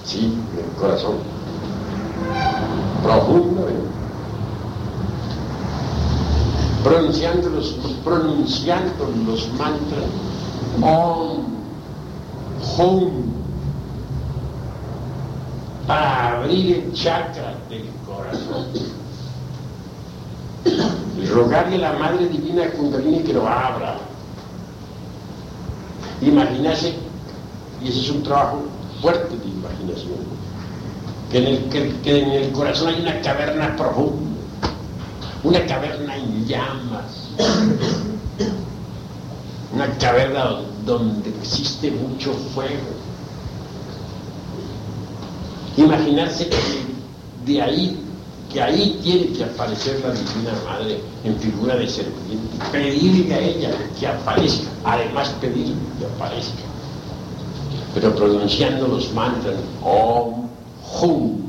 Sí, en el corazón. Profundamente. Pronunciando los, mantras Om, Hum, para abrir el chakra del corazón. Rogarle a la Madre Divina Kundalini que lo abra. Imaginarse, y ese es un trabajo fuerte de imaginación, que en el, que en el corazón hay una caverna profunda, una caverna en llamas, una caverna donde existe mucho fuego. Imaginarse que de ahí, que ahí tiene que aparecer la Divina Madre en figura de serpiente, pedirle a ella que aparezca, además pedirle que aparezca, pero pronunciando los mantras Om Hum.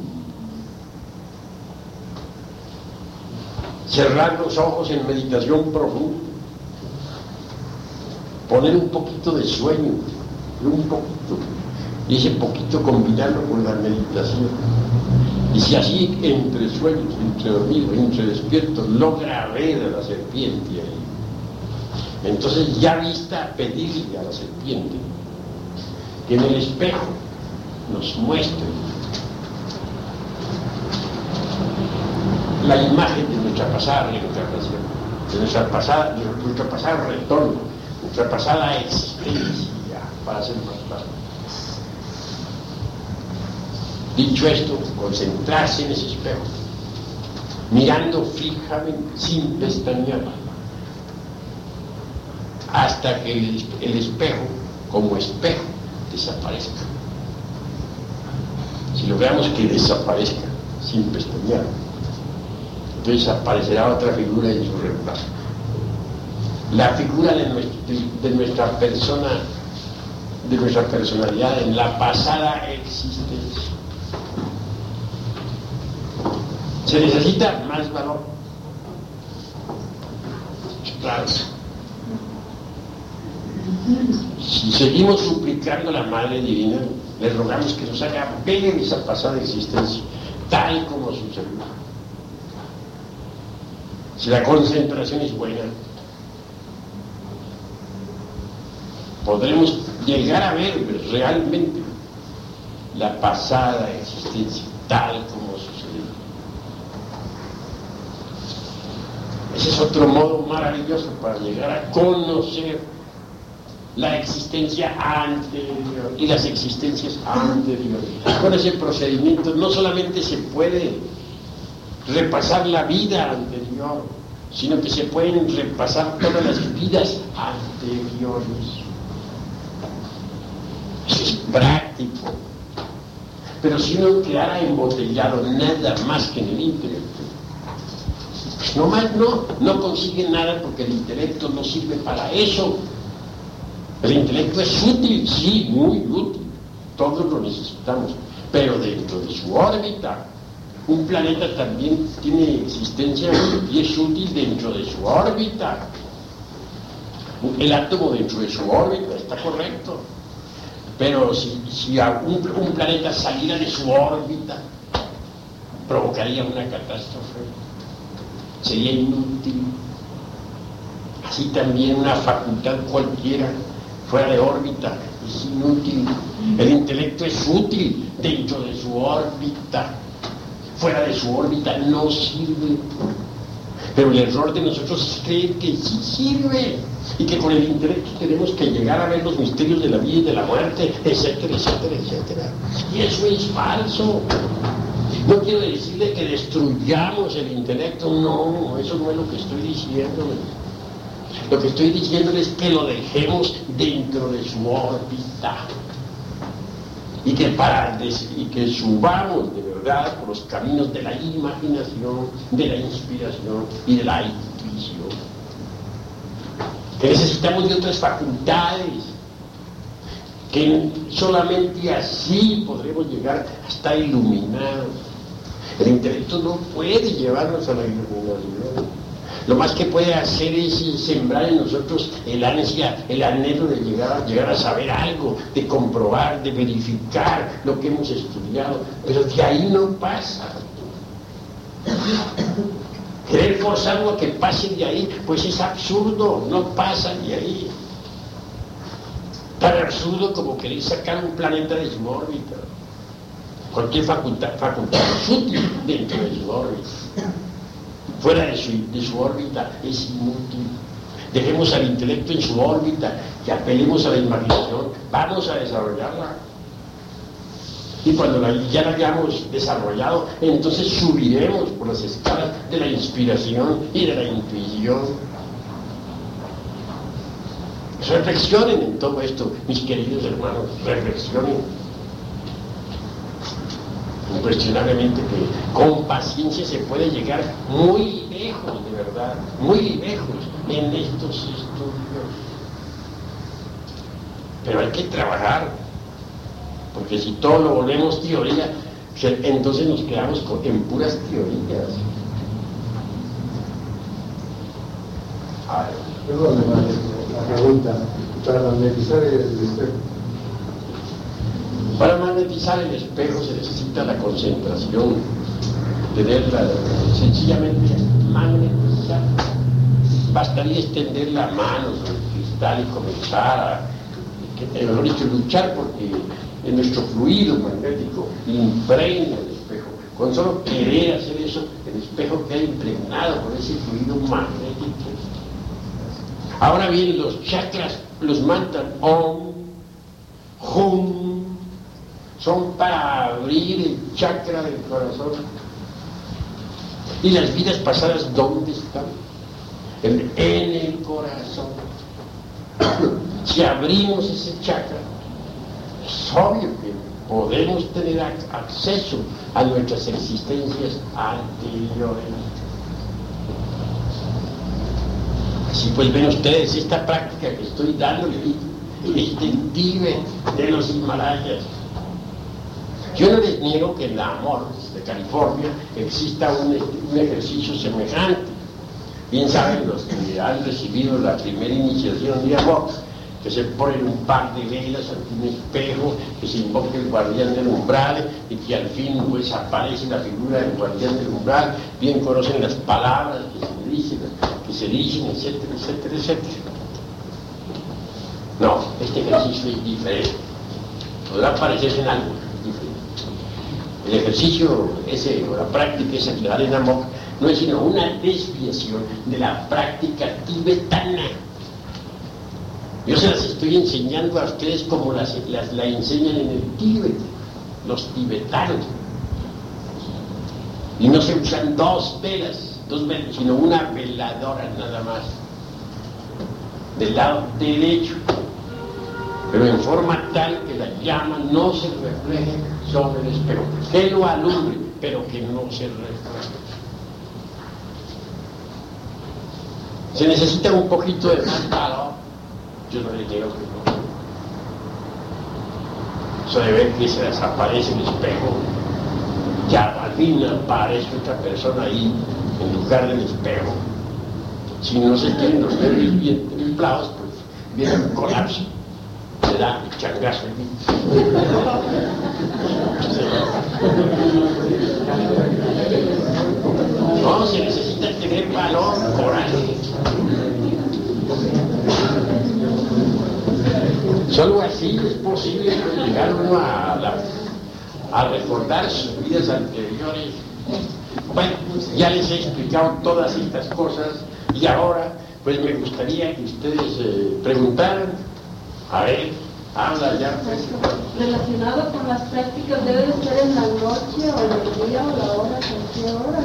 Cerrar los ojos en meditación profunda. Poner un poquito de sueño, un poquito, y ese poquito combinarlo con la meditación. Y si así entre sueños, entre dormido, entre despierto, logra ver a la serpiente ahí, entonces ya vista pedirle a la serpiente que en el espejo nos muestre la imagen de nuestra pasada reencarnación, de nuestra pasada, de pasada retorno nuestra pasada existencia, para ser más claro. Dicho esto, concentrarse en ese espejo, mirando fijamente, sin pestañear, hasta que el, espejo, como espejo, desaparezca. Si logramos que desaparezca sin pestañear, entonces aparecerá otra figura en su reemplazo la figura de, nuestra persona, de nuestra personalidad en la pasada existencia. Se necesita más valor. Claro. Si seguimos suplicando a la Madre Divina, le rogamos que nos haga ver esa pasada existencia, tal como sucedió. Si la concentración es buena, podremos llegar a ver realmente la pasada existencia tal como sucedió. Ese es otro modo maravilloso para llegar a conocer la existencia anterior y las existencias anteriores. Con ese procedimiento no solamente se puede repasar la vida anterior, sino que se pueden repasar todas las vidas anteriores es práctico. Pero si uno quedara embotellado nada más que en el intelecto, nomás no, no consigue nada porque el intelecto no sirve para eso. El intelecto es útil, sí, muy útil. Todos lo necesitamos. Pero dentro de su órbita, un planeta también tiene existencia y es útil dentro de su órbita. El átomo dentro de su órbita está correcto. Pero si, un, planeta saliera de su órbita, provocaría una catástrofe. Sería inútil. Así también una facultad cualquiera fuera de órbita es inútil. El intelecto es útil dentro de su órbita. Fuera de su órbita no sirve. Pero el error de nosotros es creer que sí sirve y que con el intelecto tenemos que llegar a ver los misterios de la vida y de la muerte, etcétera, etcétera, etcétera. Y eso es falso. No quiero decirle que destruyamos el intelecto, no, eso no es lo que estoy diciendo. Lo que estoy diciendo es que lo dejemos dentro de su órbita y que, para, y que subamos de verdad por los caminos de la imaginación, de la inspiración y de la intuición que necesitamos de otras facultades, que solamente así podremos llegar a estar iluminados. El intelecto no puede llevarnos a la iluminación. Lo más que puede hacer es sembrar en nosotros el ansia, el anhelo de llegar a, saber algo, de comprobar, de verificar lo que hemos estudiado. Pero de ahí no pasa. Querer forzar algo que pase de ahí, pues es absurdo, no pasa de ahí. Tan absurdo como querer sacar un planeta de su órbita. Cualquier facultad, facultad útil dentro de su órbita. Fuera de su, de su órbita es inútil. Dejemos al intelecto en su órbita y apelemos a la imaginación. Vamos a desarrollarla. Y cuando ya la hayamos desarrollado, entonces subiremos por las escalas de la inspiración y de la intuición. Reflexionen en todo esto, mis queridos hermanos, reflexionen. Impresionablemente que con paciencia se puede llegar muy lejos, de verdad, muy lejos en estos estudios. Pero hay que trabajar, porque si todo lo volvemos teoría, entonces nos quedamos en puras teorías. Perdón, la pregunta, para magnetizar el espejo. Para magnetizar el espejo se necesita la concentración, tenerla sencillamente magnetizar. Bastaría extender la mano sobre el cristal y comenzar a, que, mejor dicho, luchar porque en nuestro fluido magnético impregna el espejo. Con solo querer hacer eso, el espejo queda impregnado por ese fluido magnético. Ahora bien, los chakras los mandan Om, Hum, son para abrir el chakra del corazón. ¿Y las vidas pasadas dónde están? En, el corazón. [COUGHS] si abrimos ese chakra, es obvio que podemos tener acceso a nuestras existencias anteriores. Así pues ven ustedes esta práctica que estoy dando Tíbet de los Himalayas. Yo no les niego que en la Amor de California exista un, ejercicio semejante. Bien saben los que han recibido la primera iniciación de Amor, que se ponen un par de velas ante un espejo, que se invoca el guardián del umbral y que al fin pues aparece la figura del guardián del umbral, bien conocen las palabras que se dicen, que se dicen, etcétera, etcétera, etcétera. No, este ejercicio es diferente. Podrá parecerse en algo. El ejercicio ese, o la práctica esa que da en no es sino una desviación de la práctica tibetana yo se las estoy enseñando a ustedes como las, la enseñan en el Tíbet, los tibetanos. Y no se usan dos velas, dos velas, sino una veladora nada más, del lado derecho, pero en forma tal que la llama no se refleje sobre el espejo, que lo alumbre, pero que no se refleje. Se necesita un poquito de más yo no le digo que no. Eso de ver que se desaparece el espejo, ya al fin aparece otra persona ahí en lugar del espejo. Si no se tienen los nervios bien templados, pues viene un colapso. Se da el changazo aquí. No, se necesita tener valor, coraje. Solo así es posible llegar uno a, recordar sus vidas anteriores. Bueno, ya les he explicado todas estas cosas y ahora pues me gustaría que ustedes eh, preguntaran. A ver, habla ya. Pues. Relacionado con las prácticas, ¿debe ser en la noche o en el día o la hora, cualquier hora?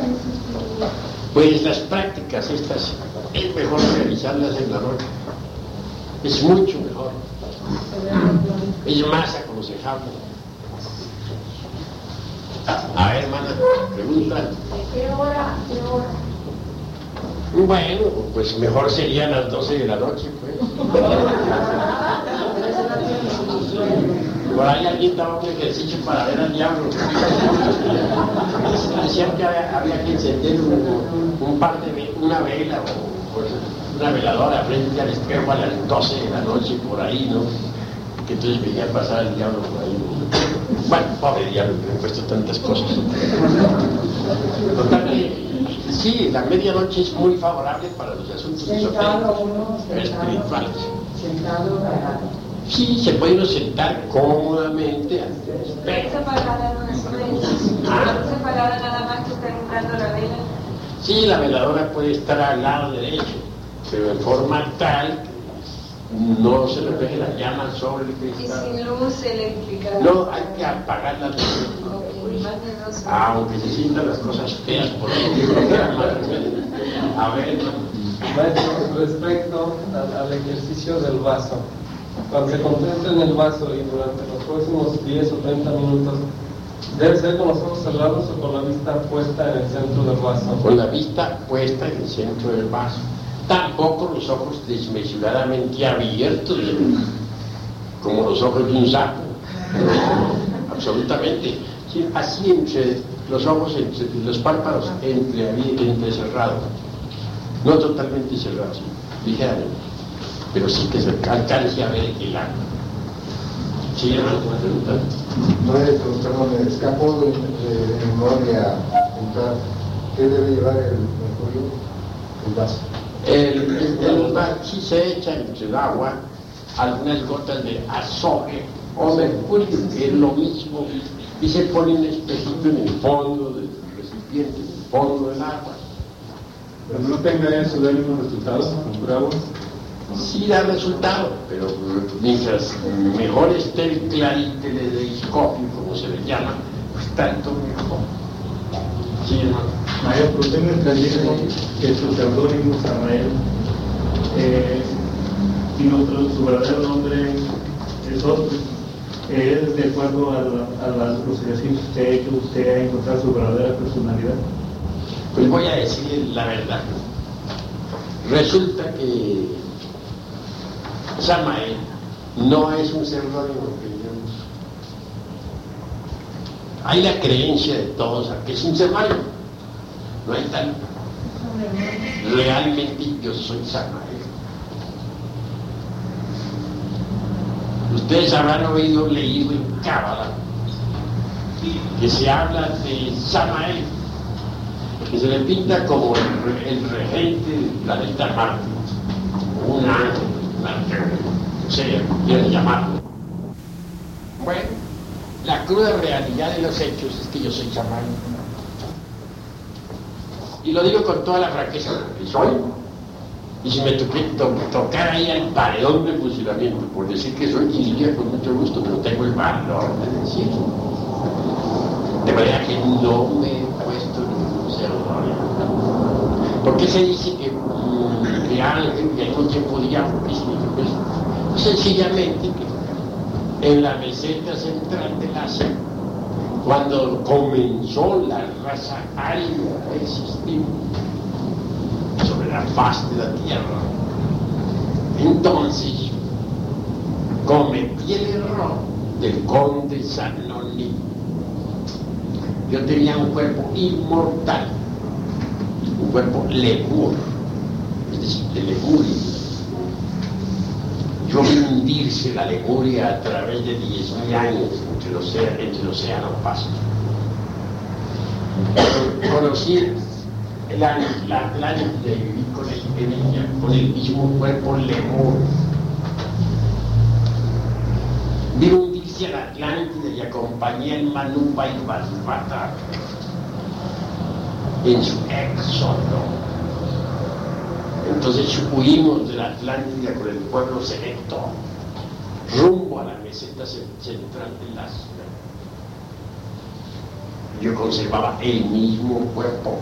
Pues las prácticas estas es mejor realizarlas en la noche. Es mucho mejor. Es más aconsejable. A ver, hermana, pregunta. ¿De qué hora? ¿Qué hora? Bueno, pues mejor serían las 12 de la noche, pues. [LAUGHS] Por ahí alguien daba un ejercicio para ver al diablo. Decían que había, que encender un, par de una vela o una veladora frente al espejo a las 12 de la noche, por ahí, ¿no? Que entonces veía pasar el diablo por ahí. Bueno, pobre diablo, que me he puesto tantas cosas. Total sí, la medianoche es muy favorable para los asuntos espirituales. Sentado, Sí, se puede uno sentar cómodamente ante el espejo. No es Ah. Se apagara nada más que está entrando la vela. Sí, la veladora puede estar al lado derecho, pero en forma tal que no se refleje la llama sobre el Y cristal. sin luz eléctrica. No, hay que apagar la luz. Ok, más de dos horas. Aunque se sientan las cosas feas por ahí. A ver, respecto al, al ejercicio del vaso, cuando se concentra en el vaso y durante los próximos 10 o 30 minutos, ¿debe ser con los ojos cerrados o con la vista puesta en el centro del vaso? con la vista puesta en el centro del vaso. Tampoco los ojos desmesuradamente abiertos, como los ojos de un sapo. [LAUGHS] Absolutamente. Sí, así entre los ojos, entre los párpados entre, entre cerrados. No totalmente cerrados, ligeramente. Pero sí que se alcance a ver el agua. Sí, hermano, ¿me preguntan? Maestro, perdón, me escapó de, de, de memoria preguntar qué debe llevar el mercurio, el vaso. El, el, sí se echa entre el agua algunas gotas de azogue o mercurio, que es lo mismo, y se pone un espejito en el fondo del recipiente, en el fondo del agua. Cuando no tenga eso, da mismos resultados con agua. Sí da resultado, pero mientras mejor esté el clariteleidoscopio, como se le llama, pues tanto mejor. Sí. Maestro, tengo entendido que su seudónimo Samael, eh, y otro, su verdadero nombre es otro. ¿Es de acuerdo a, la- a las investigaciones que usted ha hecho, usted ha encontrado su verdadera personalidad? Pues voy a decir la verdad. Resulta que Samael no es un seudónimo que yo. Hay la creencia de todos a que es un seudónimo. No hay tal. Realmente yo soy Samael. Ustedes habrán oído, leído en Cábala que se habla de Samael que se le pinta como el, re- el regente del planeta Marte, un ángel, un arcángel, o sea, como quieran llamarlo. Bueno, la cruda realidad de los hechos es que yo soy chamán. Y lo digo con toda la franqueza que soy. Y si me toqué, to- tocara ahí al paredón de fusilamiento por decir que soy, diría con mucho gusto, pero tengo el valor de decirlo. De manera que no me he puesto ningún seudónimo. ¿Por qué se dice que, mm, que ángel y al mismo tiempo. Pues sencillamente en la meseta central del Asia, cuando comenzó la raza aria a existir sobre la faz de la tierra, entonces cometí el error del conde Sanoni yo tenía un cuerpo inmortal, un cuerpo lemur, de lemuria. Yo vi hundirse la lemuria a través de 10.000 años entre el océano, entre el océano. Conocí la Atlántida y viví con, el, en ella, con el mismo cuerpo lemur. Vi hundirse a la Atlántida y acompañé al Manuba y Balbata en su éxodo. Entonces huimos de la Atlántida con el pueblo selecto rumbo a la meseta ce- central del Asia. Yo conservaba el mismo cuerpo.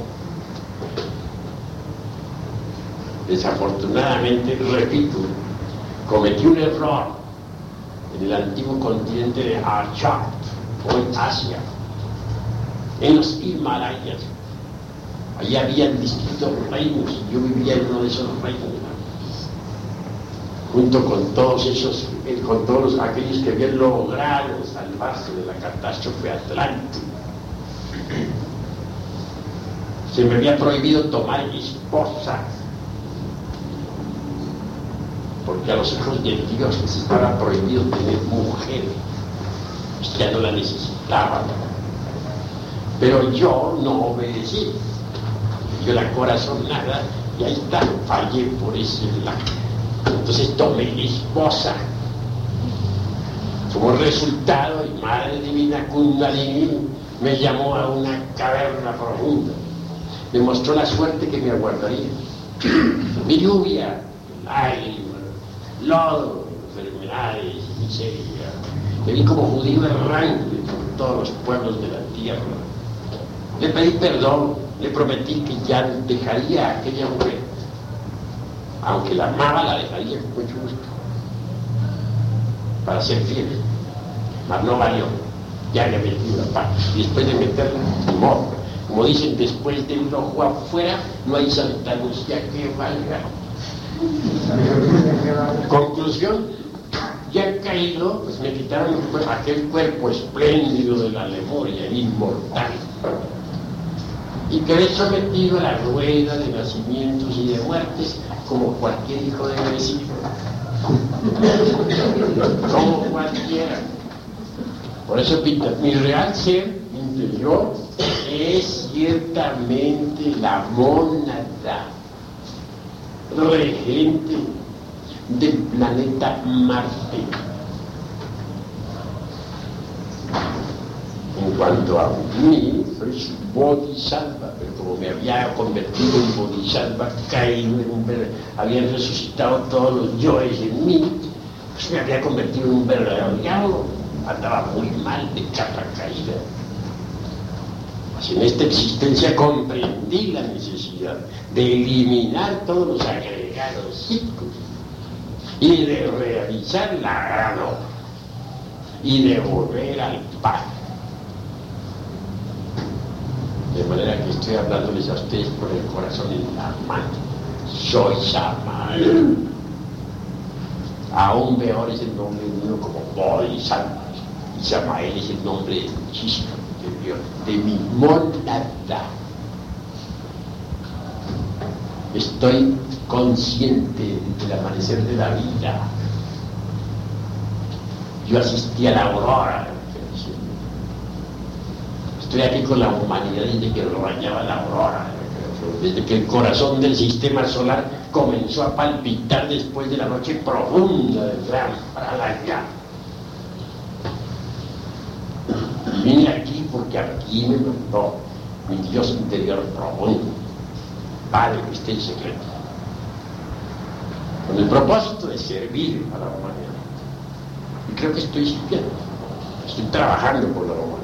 Desafortunadamente, repito, cometí un error en el antiguo continente de Archat, en Asia, en los Himalayas. Allí habían distintos reinos yo vivía en uno de esos reinos, junto con todos esos, eh, con todos aquellos que habían logrado salvarse de la catástrofe atlántica. Se me había prohibido tomar esposa, porque a los hijos de Dios les estaba prohibido tener mujer, ya no la necesitaban. Pero yo no obedecí, yo la corazonada, y ahí está, fallé por ese lado. Entonces tomé esposa, Como resultado, y madre divina Kundalini me llamó a una caverna profunda. Me mostró la suerte que me aguardaría. [CLEARS THROAT] Mi lluvia, lágrimas, lodo, enfermedades, miseria. Me vi como judío errante por todos los pueblos de la tierra. Le pedí perdón, le prometí que ya dejaría a aquella mujer. Aunque la amaba, la dejaría con mucho gusto. Para ser fiel. Mas no valió. Ya le metí una pata. Y después de meterla, modo. Como dicen, después de un ojo afuera, no hay Santa Lucía que valga. Conclusión, ya caído, pues me quitaron aquel cuerpo espléndido de la Lemuria, inmortal. Y quedé sometido a la rueda de nacimientos y de muertes como cualquier hijo de vecino. Como cualquiera. Por eso pinta, mi real ser interior es ciertamente la mónada regente del planeta Marte. En cuanto a mí, soy su bodhisattva, como me había convertido en bodhisattva, caído habían resucitado todos los yoes en mí, pues me había convertido en un verdadero diablo. Andaba muy mal de capa caída. Pues en esta existencia comprendí la necesidad de eliminar todos los agregados psíquicos y de realizar la gran obra y de volver al Padre. De manera que estoy hablándoles a ustedes por el corazón en la mano. Soy Samael. Aún peor es el nombre mío como Bodhisattva. Y Samael es el nombre del chispa interior, de mi monada. Estoy consciente del amanecer de la vida. Yo asistí a la aurora. Estoy aquí con la humanidad desde que rayaba la aurora, desde que el corazón del sistema solar comenzó a palpitar después de la noche profunda del gran Pralayana. Vine aquí porque aquí me mandó mi Dios interior profundo, Padre que esté en secreto, con el propósito de servir a la humanidad. Y creo que estoy sirviendo, estoy trabajando por la humanidad.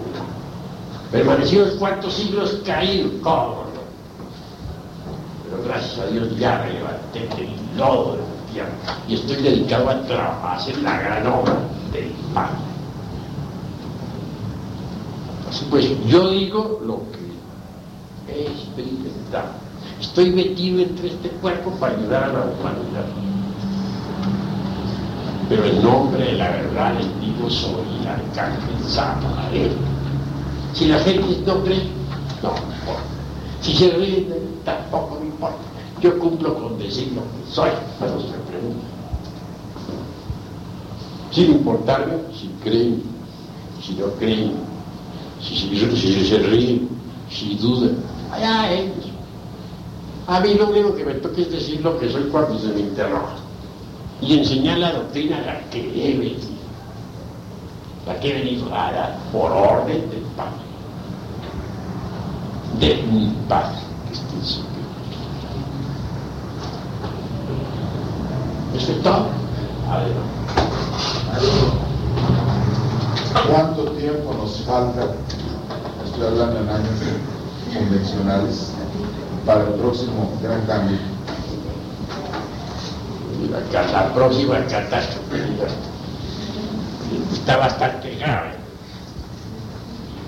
Permanecidos cuantos siglos caído, ¿cómo no? Pero gracias a Dios ya me levanté del lodo de la y estoy dedicado a trabajar, hacer la gran obra del Padre. Así pues, yo digo lo que he experimentado. Estoy metido entre este cuerpo para ayudar a la humanidad. Pero en nombre de la verdad les digo, soy el arcángel Samael. Si la gente no cree, no me importa. Si se ríen, tampoco me importa. Yo cumplo con decir lo que soy, pero se preguntan. Sin importarme si creen, si no creen, si, se ríen, si dudan. Allá ellos. A mí lo único que me toca es decir lo que soy cuando se me interroga. Y enseñar la doctrina la que debe decir. La que he venido a dar por orden del Padre. De mi Padre que está en. Eso es todo. ¿Cuánto tiempo nos falta, estoy hablando en años convencionales, para el próximo gran cambio? La, la próxima catástrofe está bastante grave.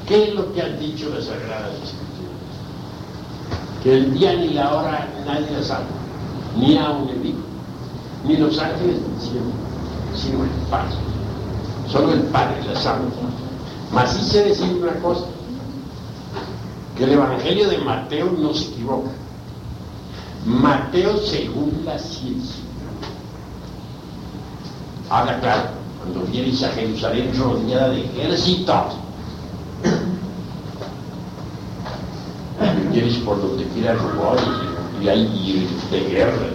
¿Qué es lo que han dicho las Sagradas Escrituras? Que el día ni la hora nadie la sabe, ni aun el Hijo, ni los ángeles del cielo, sino el Padre. Solo el Padre la sabe. Mas sí sé decir una cosa, que el Evangelio de Mateo no se equivoca. Mateo según la ciencia. Habla claro, cuando vienes a Jerusalén rodeada de ejércitos, vienes por donde quiera rumores y hay de guerra.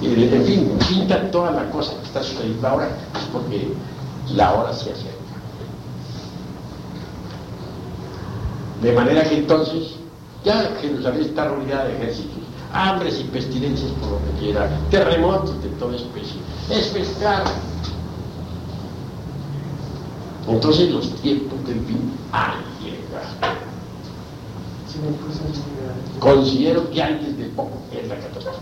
En fin, pinta toda la cosa que está sucediendo ahora, es porque la hora se acerca. De manera que entonces, ya Jerusalén está rodeada de ejércitos, hambres y pestilencias por que quiera, terremotos de toda especie, es pescar. Entonces los tiempos del fin han llegado. Considero que antes de poco es la catástrofe.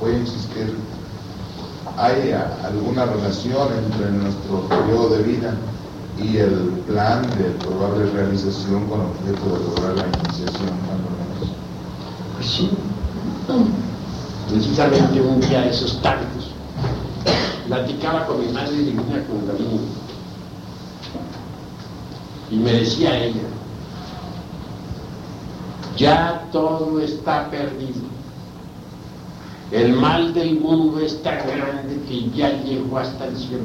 Voy a insistir, ¿hay alguna relación entre nuestro periodo de vida y el plan de probable realización con objeto de lograr la iniciación, más o menos? Pues sí. Precisamente un día de esos tantos, platicaba con mi madre divina Kundalini y me decía ella, ya todo está perdido. El mal del mundo es tan grande que ya llegó hasta el cielo.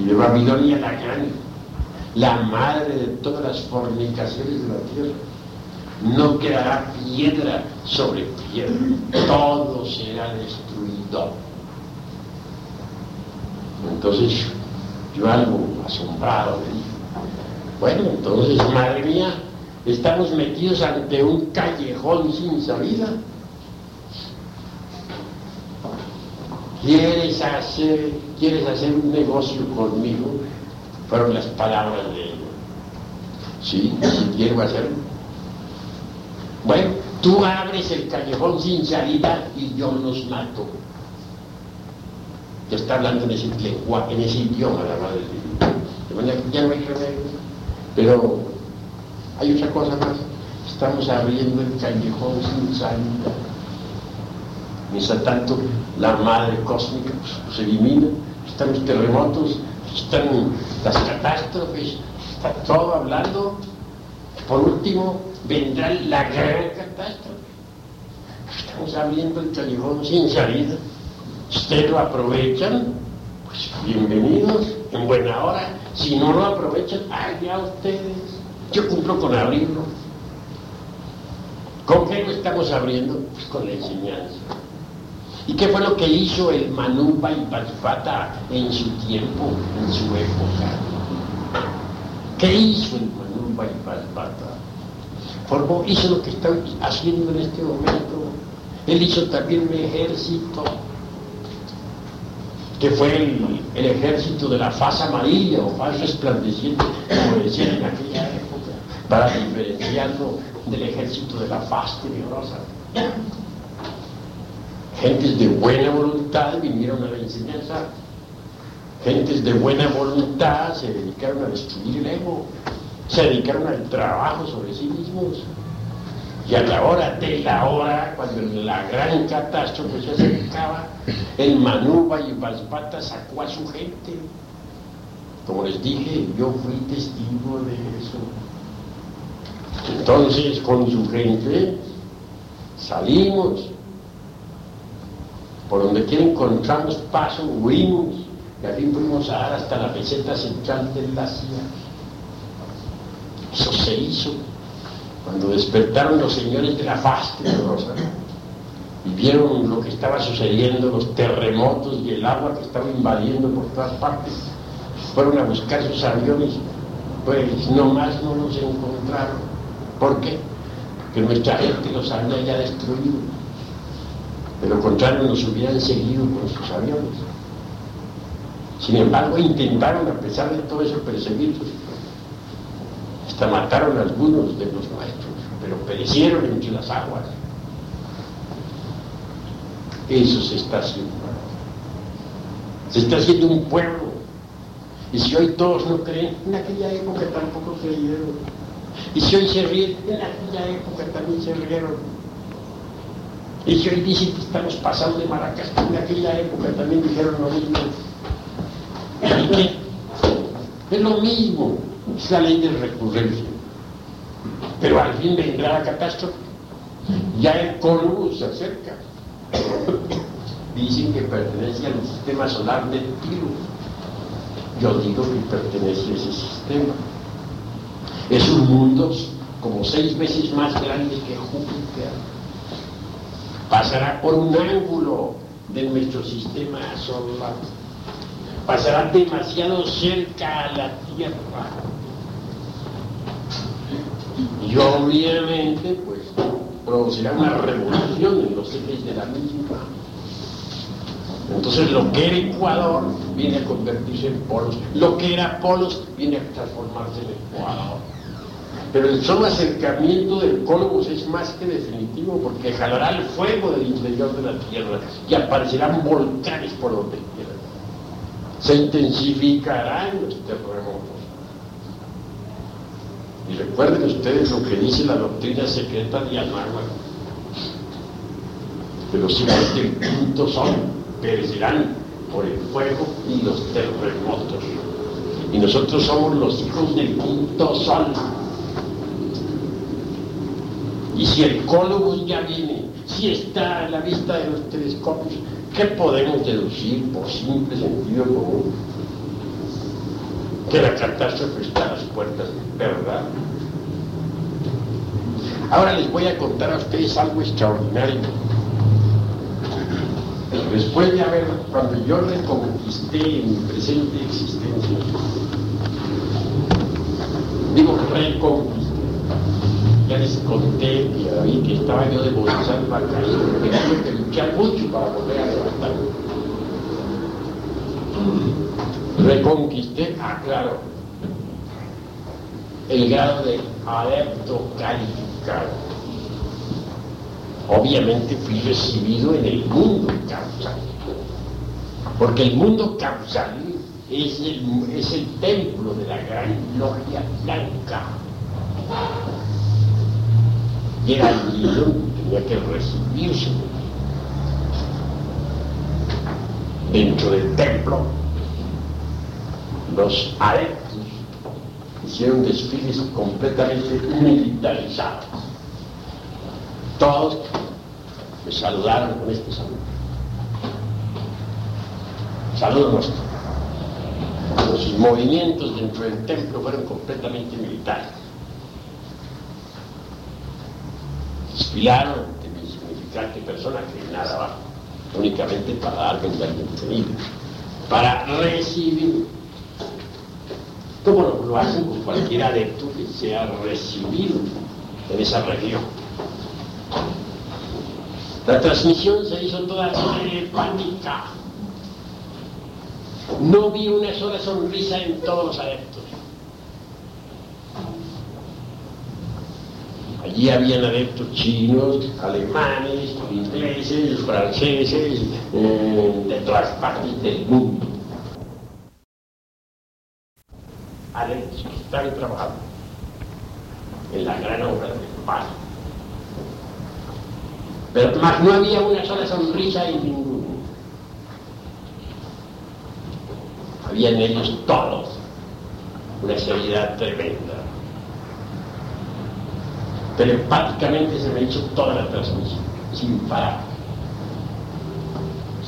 Y de Babilonia la grande, la madre de todas las fornicaciones de la tierra, no quedará piedra sobre piedra, todo será destruido. Entonces, yo algo asombrado le dije, bueno, entonces, madre mía, estamos metidos ante un callejón sin salida. ¿Quieres hacer, ¿Quieres hacer un negocio conmigo? Fueron las palabras de ella. Sí, sí quiero hacerlo. Bueno, tú abres el callejón sin salida y yo los mato. Te está hablando en ese lenguaje, en ese idioma la madre de manera que ya no hay remedio. Pero hay otra cosa más. Estamos abriendo el callejón sin salida. Mientras tanto, la madre cósmica pues, se elimina, están los terremotos, están las catástrofes, está todo hablando. Por último, vendrá la gran catástrofe. Estamos abriendo el callejón sin salida. Ustedes lo aprovechan, pues bienvenidos, en buena hora. Si no lo aprovechan, allá ustedes. Yo cumplo con abrirlo. ¿Con qué lo estamos abriendo? Pues con la enseñanza. ¿Y qué fue lo que hizo el Manuba y Pachipata en su tiempo, en su época? ¿Qué hizo el Manuba y Pachipata? Formó, hizo lo que está haciendo en este momento. Él hizo también un ejército, que fue el, el ejército de la faz amarilla o faz resplandeciente, como decían en aquella época, para diferenciarlo del ejército de la faz tenebrosa. Gentes de buena voluntad vinieron a la enseñanza. Gentes de buena voluntad se dedicaron a destruir el ego. Se dedicaron al trabajo sobre sí mismos. Y a la hora de la hora, cuando la gran catástrofe se acercaba, el Manuba y Valspata sacó a su gente. Como les dije, yo fui testigo de eso. Entonces, con su gente, salimos. Por donde quiera encontramos paso, huimos. Y así fuimos a dar hasta la meseta central de la ciudad. Eso se hizo cuando despertaron los señores de la faz rosa y vieron lo que estaba sucediendo, los terremotos y el agua que estaba invadiendo por todas partes, fueron a buscar sus aviones, pues nomás no los encontraron. ¿Por qué? Porque nuestra gente los había ya destruido. De lo contrario, nos hubieran seguido con sus aviones. Sin embargo, intentaron, a pesar de todo eso, perseguirlos. Hasta mataron algunos de los nuestros, pero perecieron entre las aguas. Eso se está haciendo. Se está haciendo un pueblo. Y si hoy todos no creen, en aquella época tampoco creyeron. Y si hoy se ríen, en aquella época también se rieron. Y si hoy dicen que estamos pasando de maracas, en aquella época también dijeron lo mismo. Es lo mismo, es la ley de recurrencia. Pero al fin vendrá la catástrofe. Ya el Columbus se acerca. [COUGHS] Dicen que pertenece al sistema solar Neptuno. Yo digo que pertenece a ese sistema. Es un mundo como seis veces más grande que Júpiter. pasará por un ángulo de nuestro sistema solar, pasará demasiado cerca a la Tierra. Y obviamente, pues, producirá una revolución en los ejes de la misma. Entonces lo que era Ecuador viene a convertirse en polos, lo que era polos viene a transformarse en Ecuador. Pero el solo acercamiento del Cólogos es más que definitivo porque jalará el fuego del interior de la Tierra y aparecerán volcanes por donde quiera. Se intensificarán los terremotos. Y recuerden ustedes lo que dice la doctrina secreta de Anuáhuac, que los quinto sol perecerán por el fuego y los terremotos. Y nosotros somos los hijos del quinto sol. Y si el cólogos ya viene, si está a la vista de los telescopios, ¿qué podemos deducir por simple sentido común? Que la catástrofe está a las puertas, ¿verdad? Ahora les voy a contar a ustedes algo extraordinario. Después de haber, cuando yo reconquisté mi presente existencia, digo reconquisté, ya les conté que, David, que estaba yo de bolsar la caída, que tuve que luchar mucho para volver a levantarme. Reconquisté, aclaro, el grado de adepto calificado. Obviamente fui recibido en el mundo causal, porque el mundo causal es el, es el templo de la gran logia blanca. Y era allí donde tenía que recibirse. Dentro del templo, los adeptos hicieron desfiles completamente militarizados. Todos me saludaron con este saludo. Saludo nuestro. Los movimientos dentro del templo fueron completamente militares. Desfilaron ante mi significante persona que nada va, únicamente para darme un bienvenido, para recibir como lo, hacen con cualquier adepto que sea recibido en esa región. La transmisión se hizo toda telepática. No vi una sola sonrisa en todos los adeptos. Allí habían adeptos chinos, alemanes, ingleses, franceses, eh, de todas partes del mundo. Adeptos que están trabajando en la gran obra de paz. Pero más no había una sola sonrisa en ninguno. Había en ellos todos una seriedad tremenda. Telepáticamente se me hizo toda la transmisión, sin parar.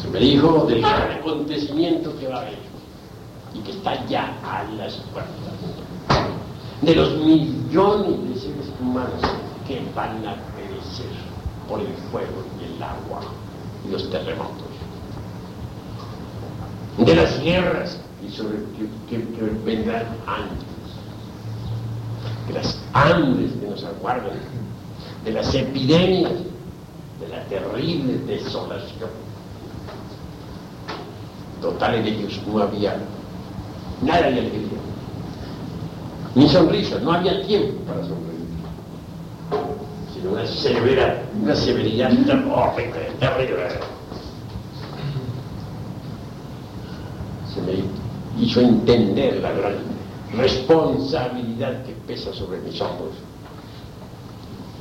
Se me dijo del gran acontecimiento que va a haber y que está ya a las puertas. De los millones de seres humanos que van a perecer por el fuego y el agua y los terremotos. De las guerras y sobre que, que, que vendrán antes. De las hambres que nos aguardan. De las epidemias. De la terrible desolación. Total en ellos no había nada de alegría. Ni sonrisa, no había tiempo para sonreír sino una severa, una severidad horrible, terrible. Se me hizo entender la gran responsabilidad que pesa sobre mis hombros.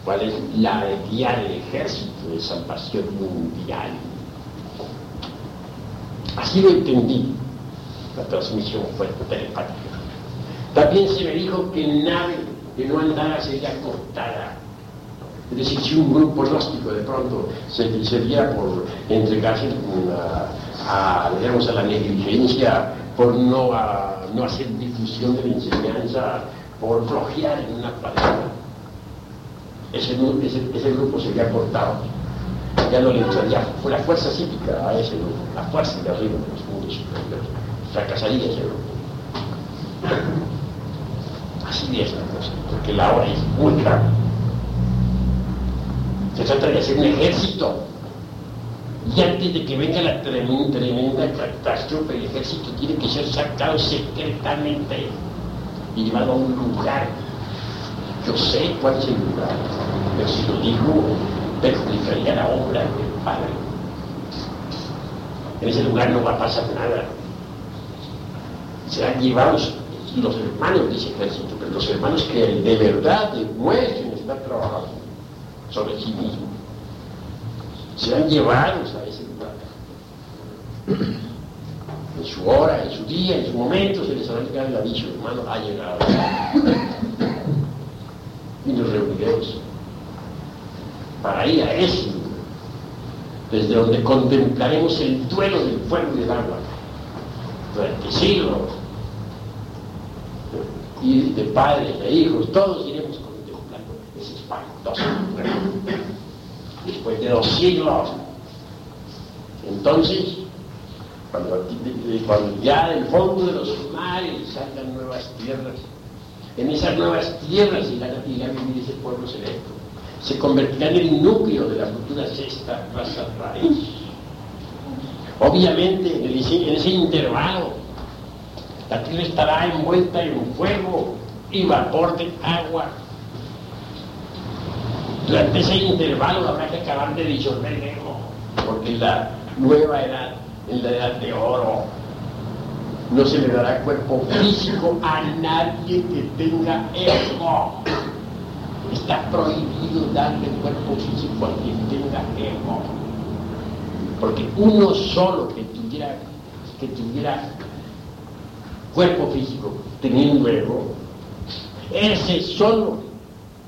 ¿Cuál es la de guiar el ejército de salvación mundial? Así lo entendí. La transmisión fue telepática. También se me dijo que nave que no andara sería cortada es decir, si un grupo gnóstico de pronto se, sería por entregarse a, a, digamos, a la negligencia, por no, no hacer difusión de la enseñanza, por flojear en una palabra, ese, ese, ese grupo sería cortado. allá no le entraría fue la fuerza psíquica a ese grupo, la fuerza de arriba de los mundos superiores. Fracasaría grupo. Así es la cosa, porque la hora es muy. Se trata de hacer un ejército. Y antes de que venga la tremenda, tremenda catástrofe, el ejército tiene que ser sacado secretamente y llevado a un lugar. Yo sé cuál es el lugar, pero si lo digo, perjudicaría la obra del Padre. En ese lugar no va a pasar nada. Serán llevados los hermanos de ese ejército, pero los hermanos que de verdad demuestren estar trabajando sobre sí mismos. Serán llevados a ese lugar. [CLEARS THROAT] En su hora, en su día, en su momento, se les hará llegar el aviso, hermano, ha llegado. [CLEARS THROAT] Y nos reuniremos para ir a ese lugar, desde donde contemplaremos el duelo del fuego y del agua durante siglos y de padres e hijos, todos iremos contemplando ese espantoso después de dos siglos. Entonces, cuando, ya del fondo de los mares salgan nuevas tierras, en esas nuevas tierras irán a vivir ese pueblo selecto, se convertirá en el núcleo de la futura sexta raza raíz. Obviamente, en, el, en ese intervalo, la tierra estará envuelta en fuego y vapor de agua. Durante ese intervalo habrá que acabar de disolver el ego, porque la nueva edad, en la edad de oro, no se le dará cuerpo físico a nadie que tenga ego. Está prohibido darle cuerpo físico a quien tenga ego. Porque uno solo que tuviera, que tuviera cuerpo físico teniendo ego, ese solo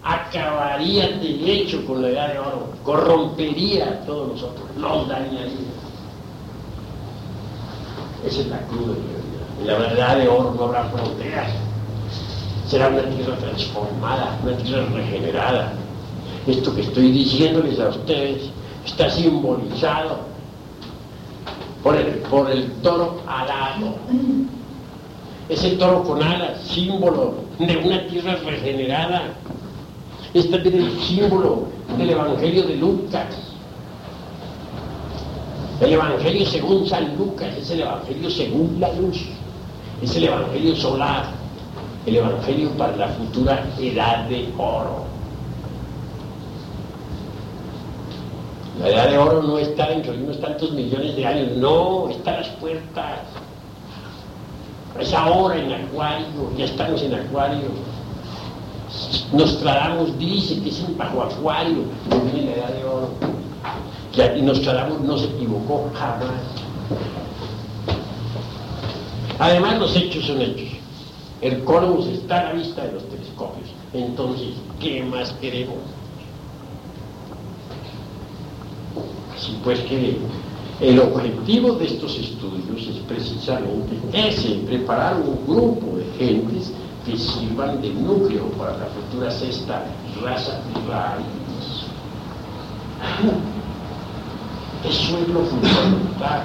acabaría de hecho con la edad de oro, corrompería a todos nosotros, los dañaría. Esa es la la vida. En la verdad de oro no habrá fronteras. Será una tierra transformada, una tierra regenerada. Esto que estoy diciéndoles a ustedes está simbolizado por el, por el toro alado. Es el toro con alas, símbolo de una tierra regenerada. Es también el símbolo del Evangelio de Lucas. El Evangelio según San Lucas es el Evangelio según la luz. Es el Evangelio solar. El Evangelio para la futura edad de oro. La edad de oro no está dentro de unos tantos millones de años, no, está a las puertas. Es ahora en Acuario, ya estamos en Acuario. Nostradamus dice que es en bajo Acuario, que viene la edad de oro. Y Nostradamus no se equivocó jamás. Además, los hechos son hechos. El cosmos está a la vista de los telescopios. Entonces, ¿qué más queremos? Así pues que el objetivo de estos estudios es precisamente ese, preparar un grupo de gentes que sirvan de núcleo para la futura sexta raza raíz. [LAUGHS] Eso es lo fundamental.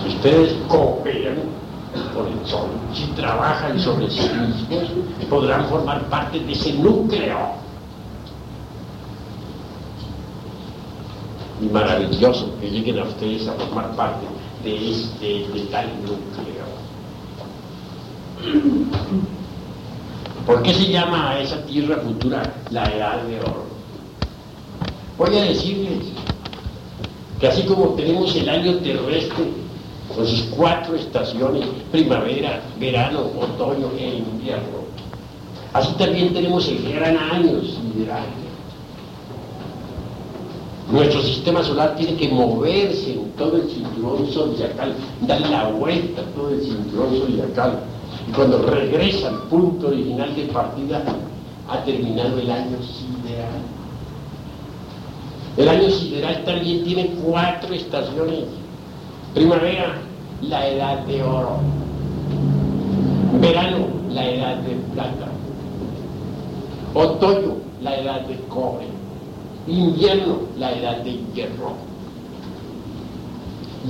Si ustedes cooperan con el sol, si trabajan sobre sí mismos, podrán formar parte de ese núcleo. Y maravilloso que lleguen a ustedes a formar parte de este de tal núcleo. ¿Por qué se llama a esa tierra futura la edad de oro? Voy a decirles que así como tenemos el año terrestre con sus cuatro estaciones, primavera, verano, otoño e invierno, así también tenemos el gran año sideral. Nuestro sistema solar tiene que moverse en todo el cinturón zodiacal, dar la vuelta a todo el cinturón zodiacal. Y cuando regresa al punto original de partida, ha terminado el año sideral. El año sideral también tiene cuatro estaciones. Primavera, la edad de oro. Verano, la edad de plata. Otoño, la edad de cobre. Invierno, la edad de hierro.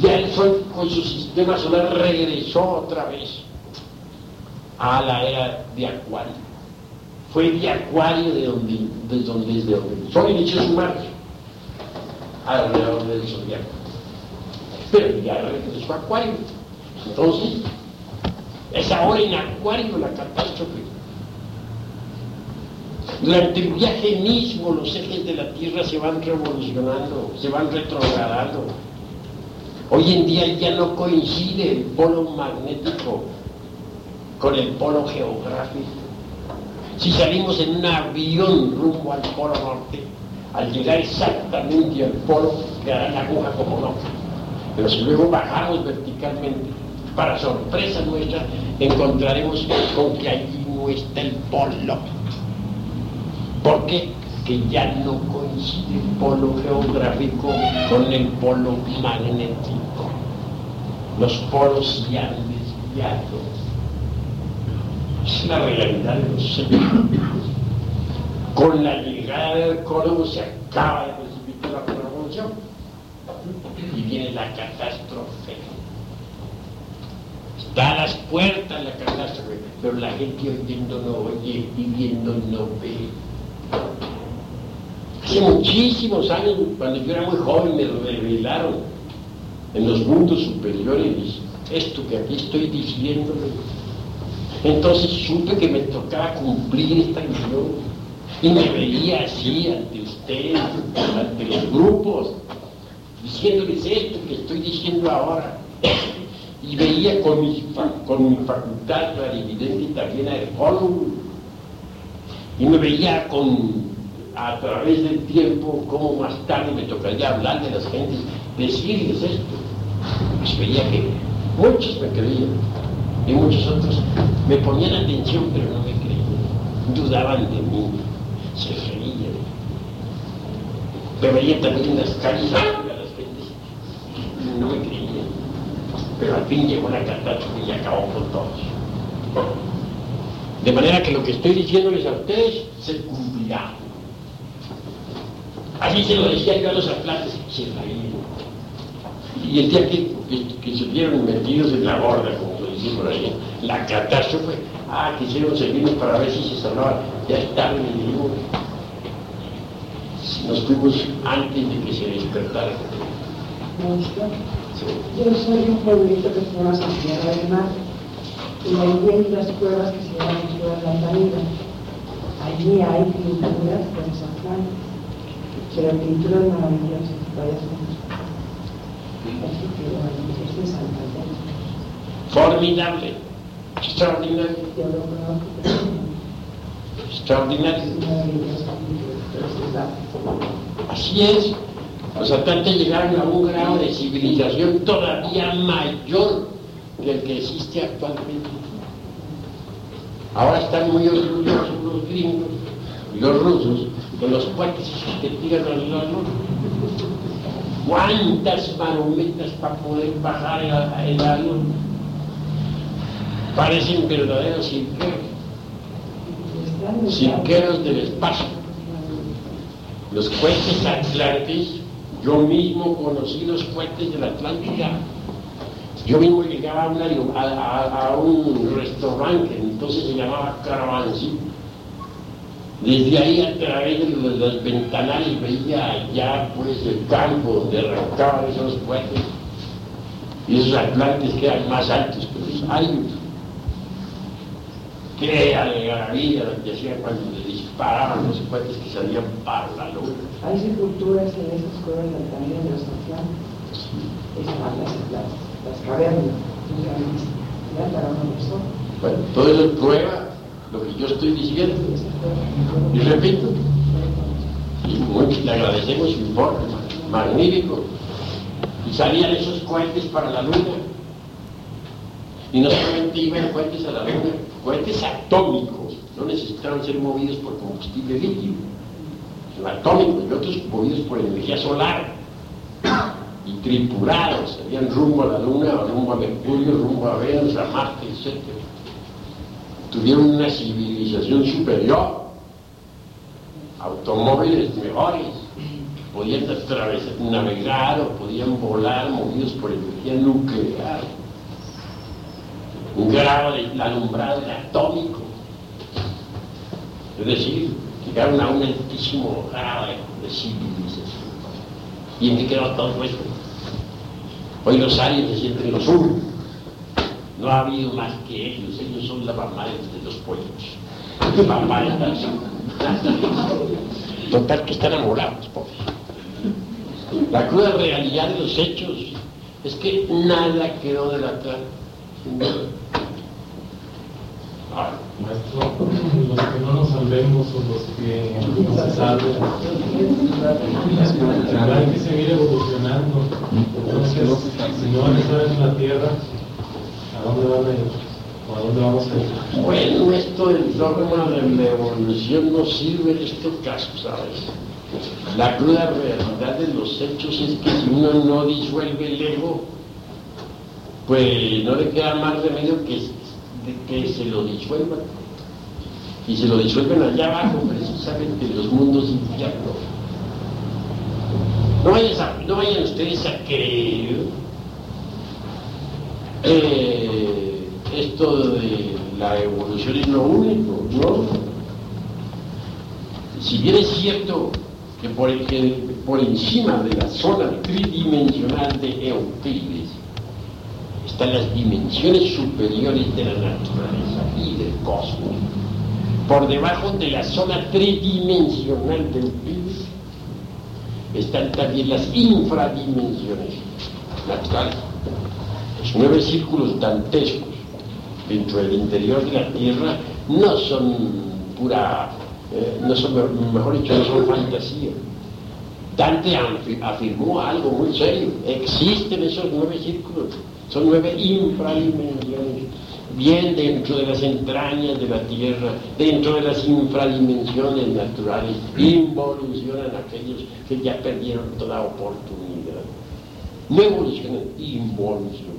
Ya el Sol con su sistema solar regresó otra vez a la era de Acuario. Fue de Acuario de donde, de donde, desde donde el Sol inició su marcha alrededor del zodiaco. Pero ya regresó a Acuario. Entonces, es ahora en Acuario la catástrofe. Durante el viaje mismo los ejes de la Tierra se van revolucionando, se van retrogradando. Hoy en día ya no coincide el polo magnético con el polo geográfico. Si salimos en un avión rumbo al polo norte, al llegar exactamente al polo, quedará la aguja como no. Pero si luego bajamos verticalmente, para sorpresa nuestra, encontraremos con que allí no está el polo. ¿Por qué? Que ya no coincide el polo geográfico con el polo magnético. Los polos se han desviado. Es la realidad de los seres. Con la llegada del Córdoba se acaba de precipitar la revolución y viene la catástrofe. Está a las puertas la catástrofe, pero la gente oyendo no oye y viendo no ve. Hace muchísimos años, cuando yo era muy joven, me revelaron en los mundos superiores esto que aquí estoy diciéndole. Entonces supe que me tocaba cumplir esta misión y me veía así ante ustedes, ante los grupos, diciéndoles esto que estoy diciendo ahora. Y veía con mi, facultad clarividente también a Ercólogo. Y me veía con, a través del tiempo cómo más tarde me tocaría hablar de las gentes, decirles esto. Pues veía que muchos me creían y muchos otros me ponían atención pero no me creían, dudaban de mí, se reían. Me veía también las calles a las gentes no me creían. Pero al fin llegó la catástrofe y acabó con todos. De manera que lo que estoy diciéndoles a ustedes se cumplirá. Así se lo decía yo a los atlantes, se reían. Y el día que, que, se vieron metidos en la borda, como lo decimos por ahí, la catástrofe, ah, quisieron seguirnos para ver si se salvaban, ya en el mundo. Nos fuimos antes de que se despertara. Yo soy un pueblito que se llama San Tierra del Mar y ahí hay unas cuevas que se llaman Cuevas Lantanida. Allí hay pinturas de San Juan, pero pinturas maravillosas, vayas Así que bueno, es de Santander. Formidable, extraordinario, Yo lo conozco, extraordinario. Así es. Los atlantes llegaron a un grado de civilización todavía mayor que el que existe actualmente. Ahora están muy orgullosos los gringos los rusos de los puentes que tiran a la luna. ¿Cuántas marometas para poder bajar el, el avión? Parecen verdaderos cirqueros, cirqueros del espacio. Los cohetes atlantes, yo mismo conocí los cohetes de la Atlántida. Yo mismo llegaba a, una- a- un restaurante, entonces se llamaba Caravancito. Desde ahí a través de los, ventanales veía ya pues el campo donde arrancaban esos cohetes. Y esos atlantes que eran más altos que los años. Qué algarabía lo que hacían cuando le disparaban los cohetes que salían para la luna. Hay sepulturas en esas cuevas Lantanida de los Atlantes. Están las, las, las cavernas, muy. Ya para persona. Bueno, todo eso prueba lo que yo estoy diciendo. Y repito, y mucho le agradecemos su informe, magnífico. Y salían esos cohetes para la luna. Y no solamente iban cohetes a la luna, cohetes atómicos, no necesitaban ser movidos por combustible líquido, sino atómicos y otros movidos por energía solar y tripulados, salían rumbo a la luna, rumbo a Mercurio, rumbo a Venus, a Marte, etc. Tuvieron una civilización superior automóviles mejores, podían atravesar, navegar o podían volar movidos por energía nuclear, un grado de alumbrado atómico, es decir, llegaron a un altísimo grado de civilización. ¿Y en qué quedó todo esto? Hoy los aliens se sienten los únicos. No ha habido más que ellos, ellos son la mamá de los pollos. Papá de las Total que están enamorados, pobres. La cruda realidad de los hechos es que nada quedó de la cara. Maestro, los que no nos salvemos o los que no se salven, tendrán que seguir evolucionando. Entonces, si no van a estar en la Tierra, ¿a dónde van a ir? ¿O a dónde vamos a ir? Bueno, esto del dogma de la evolución no sirve en este caso, ¿sabes? La cruda realidad de los hechos es que si uno no disuelve el ego, pues no le queda más remedio que que se lo disuelvan. Y se lo disuelven allá abajo, precisamente en los mundos infiernos. No vayan, no vayan ustedes a creer eh, esto de la evolución es lo único, ¿no? Si bien es cierto que por, que por encima de la zona tridimensional de Euclides están las dimensiones superiores de la naturaleza y del cosmos. Por debajo de la zona tridimensional del Euclides están también las infradimensiones naturales. Los nueve círculos dantescos dentro del interior de la Tierra no son pura, eh, no son, mejor dicho, no son fantasía. Dante afirmó algo muy serio. Existen esos nueve círculos son nueve infradimensiones, bien dentro de las entrañas de la tierra, dentro de las infradimensiones naturales, involucionan aquellos que ya perdieron toda oportunidad. No evolucionan, involucionan.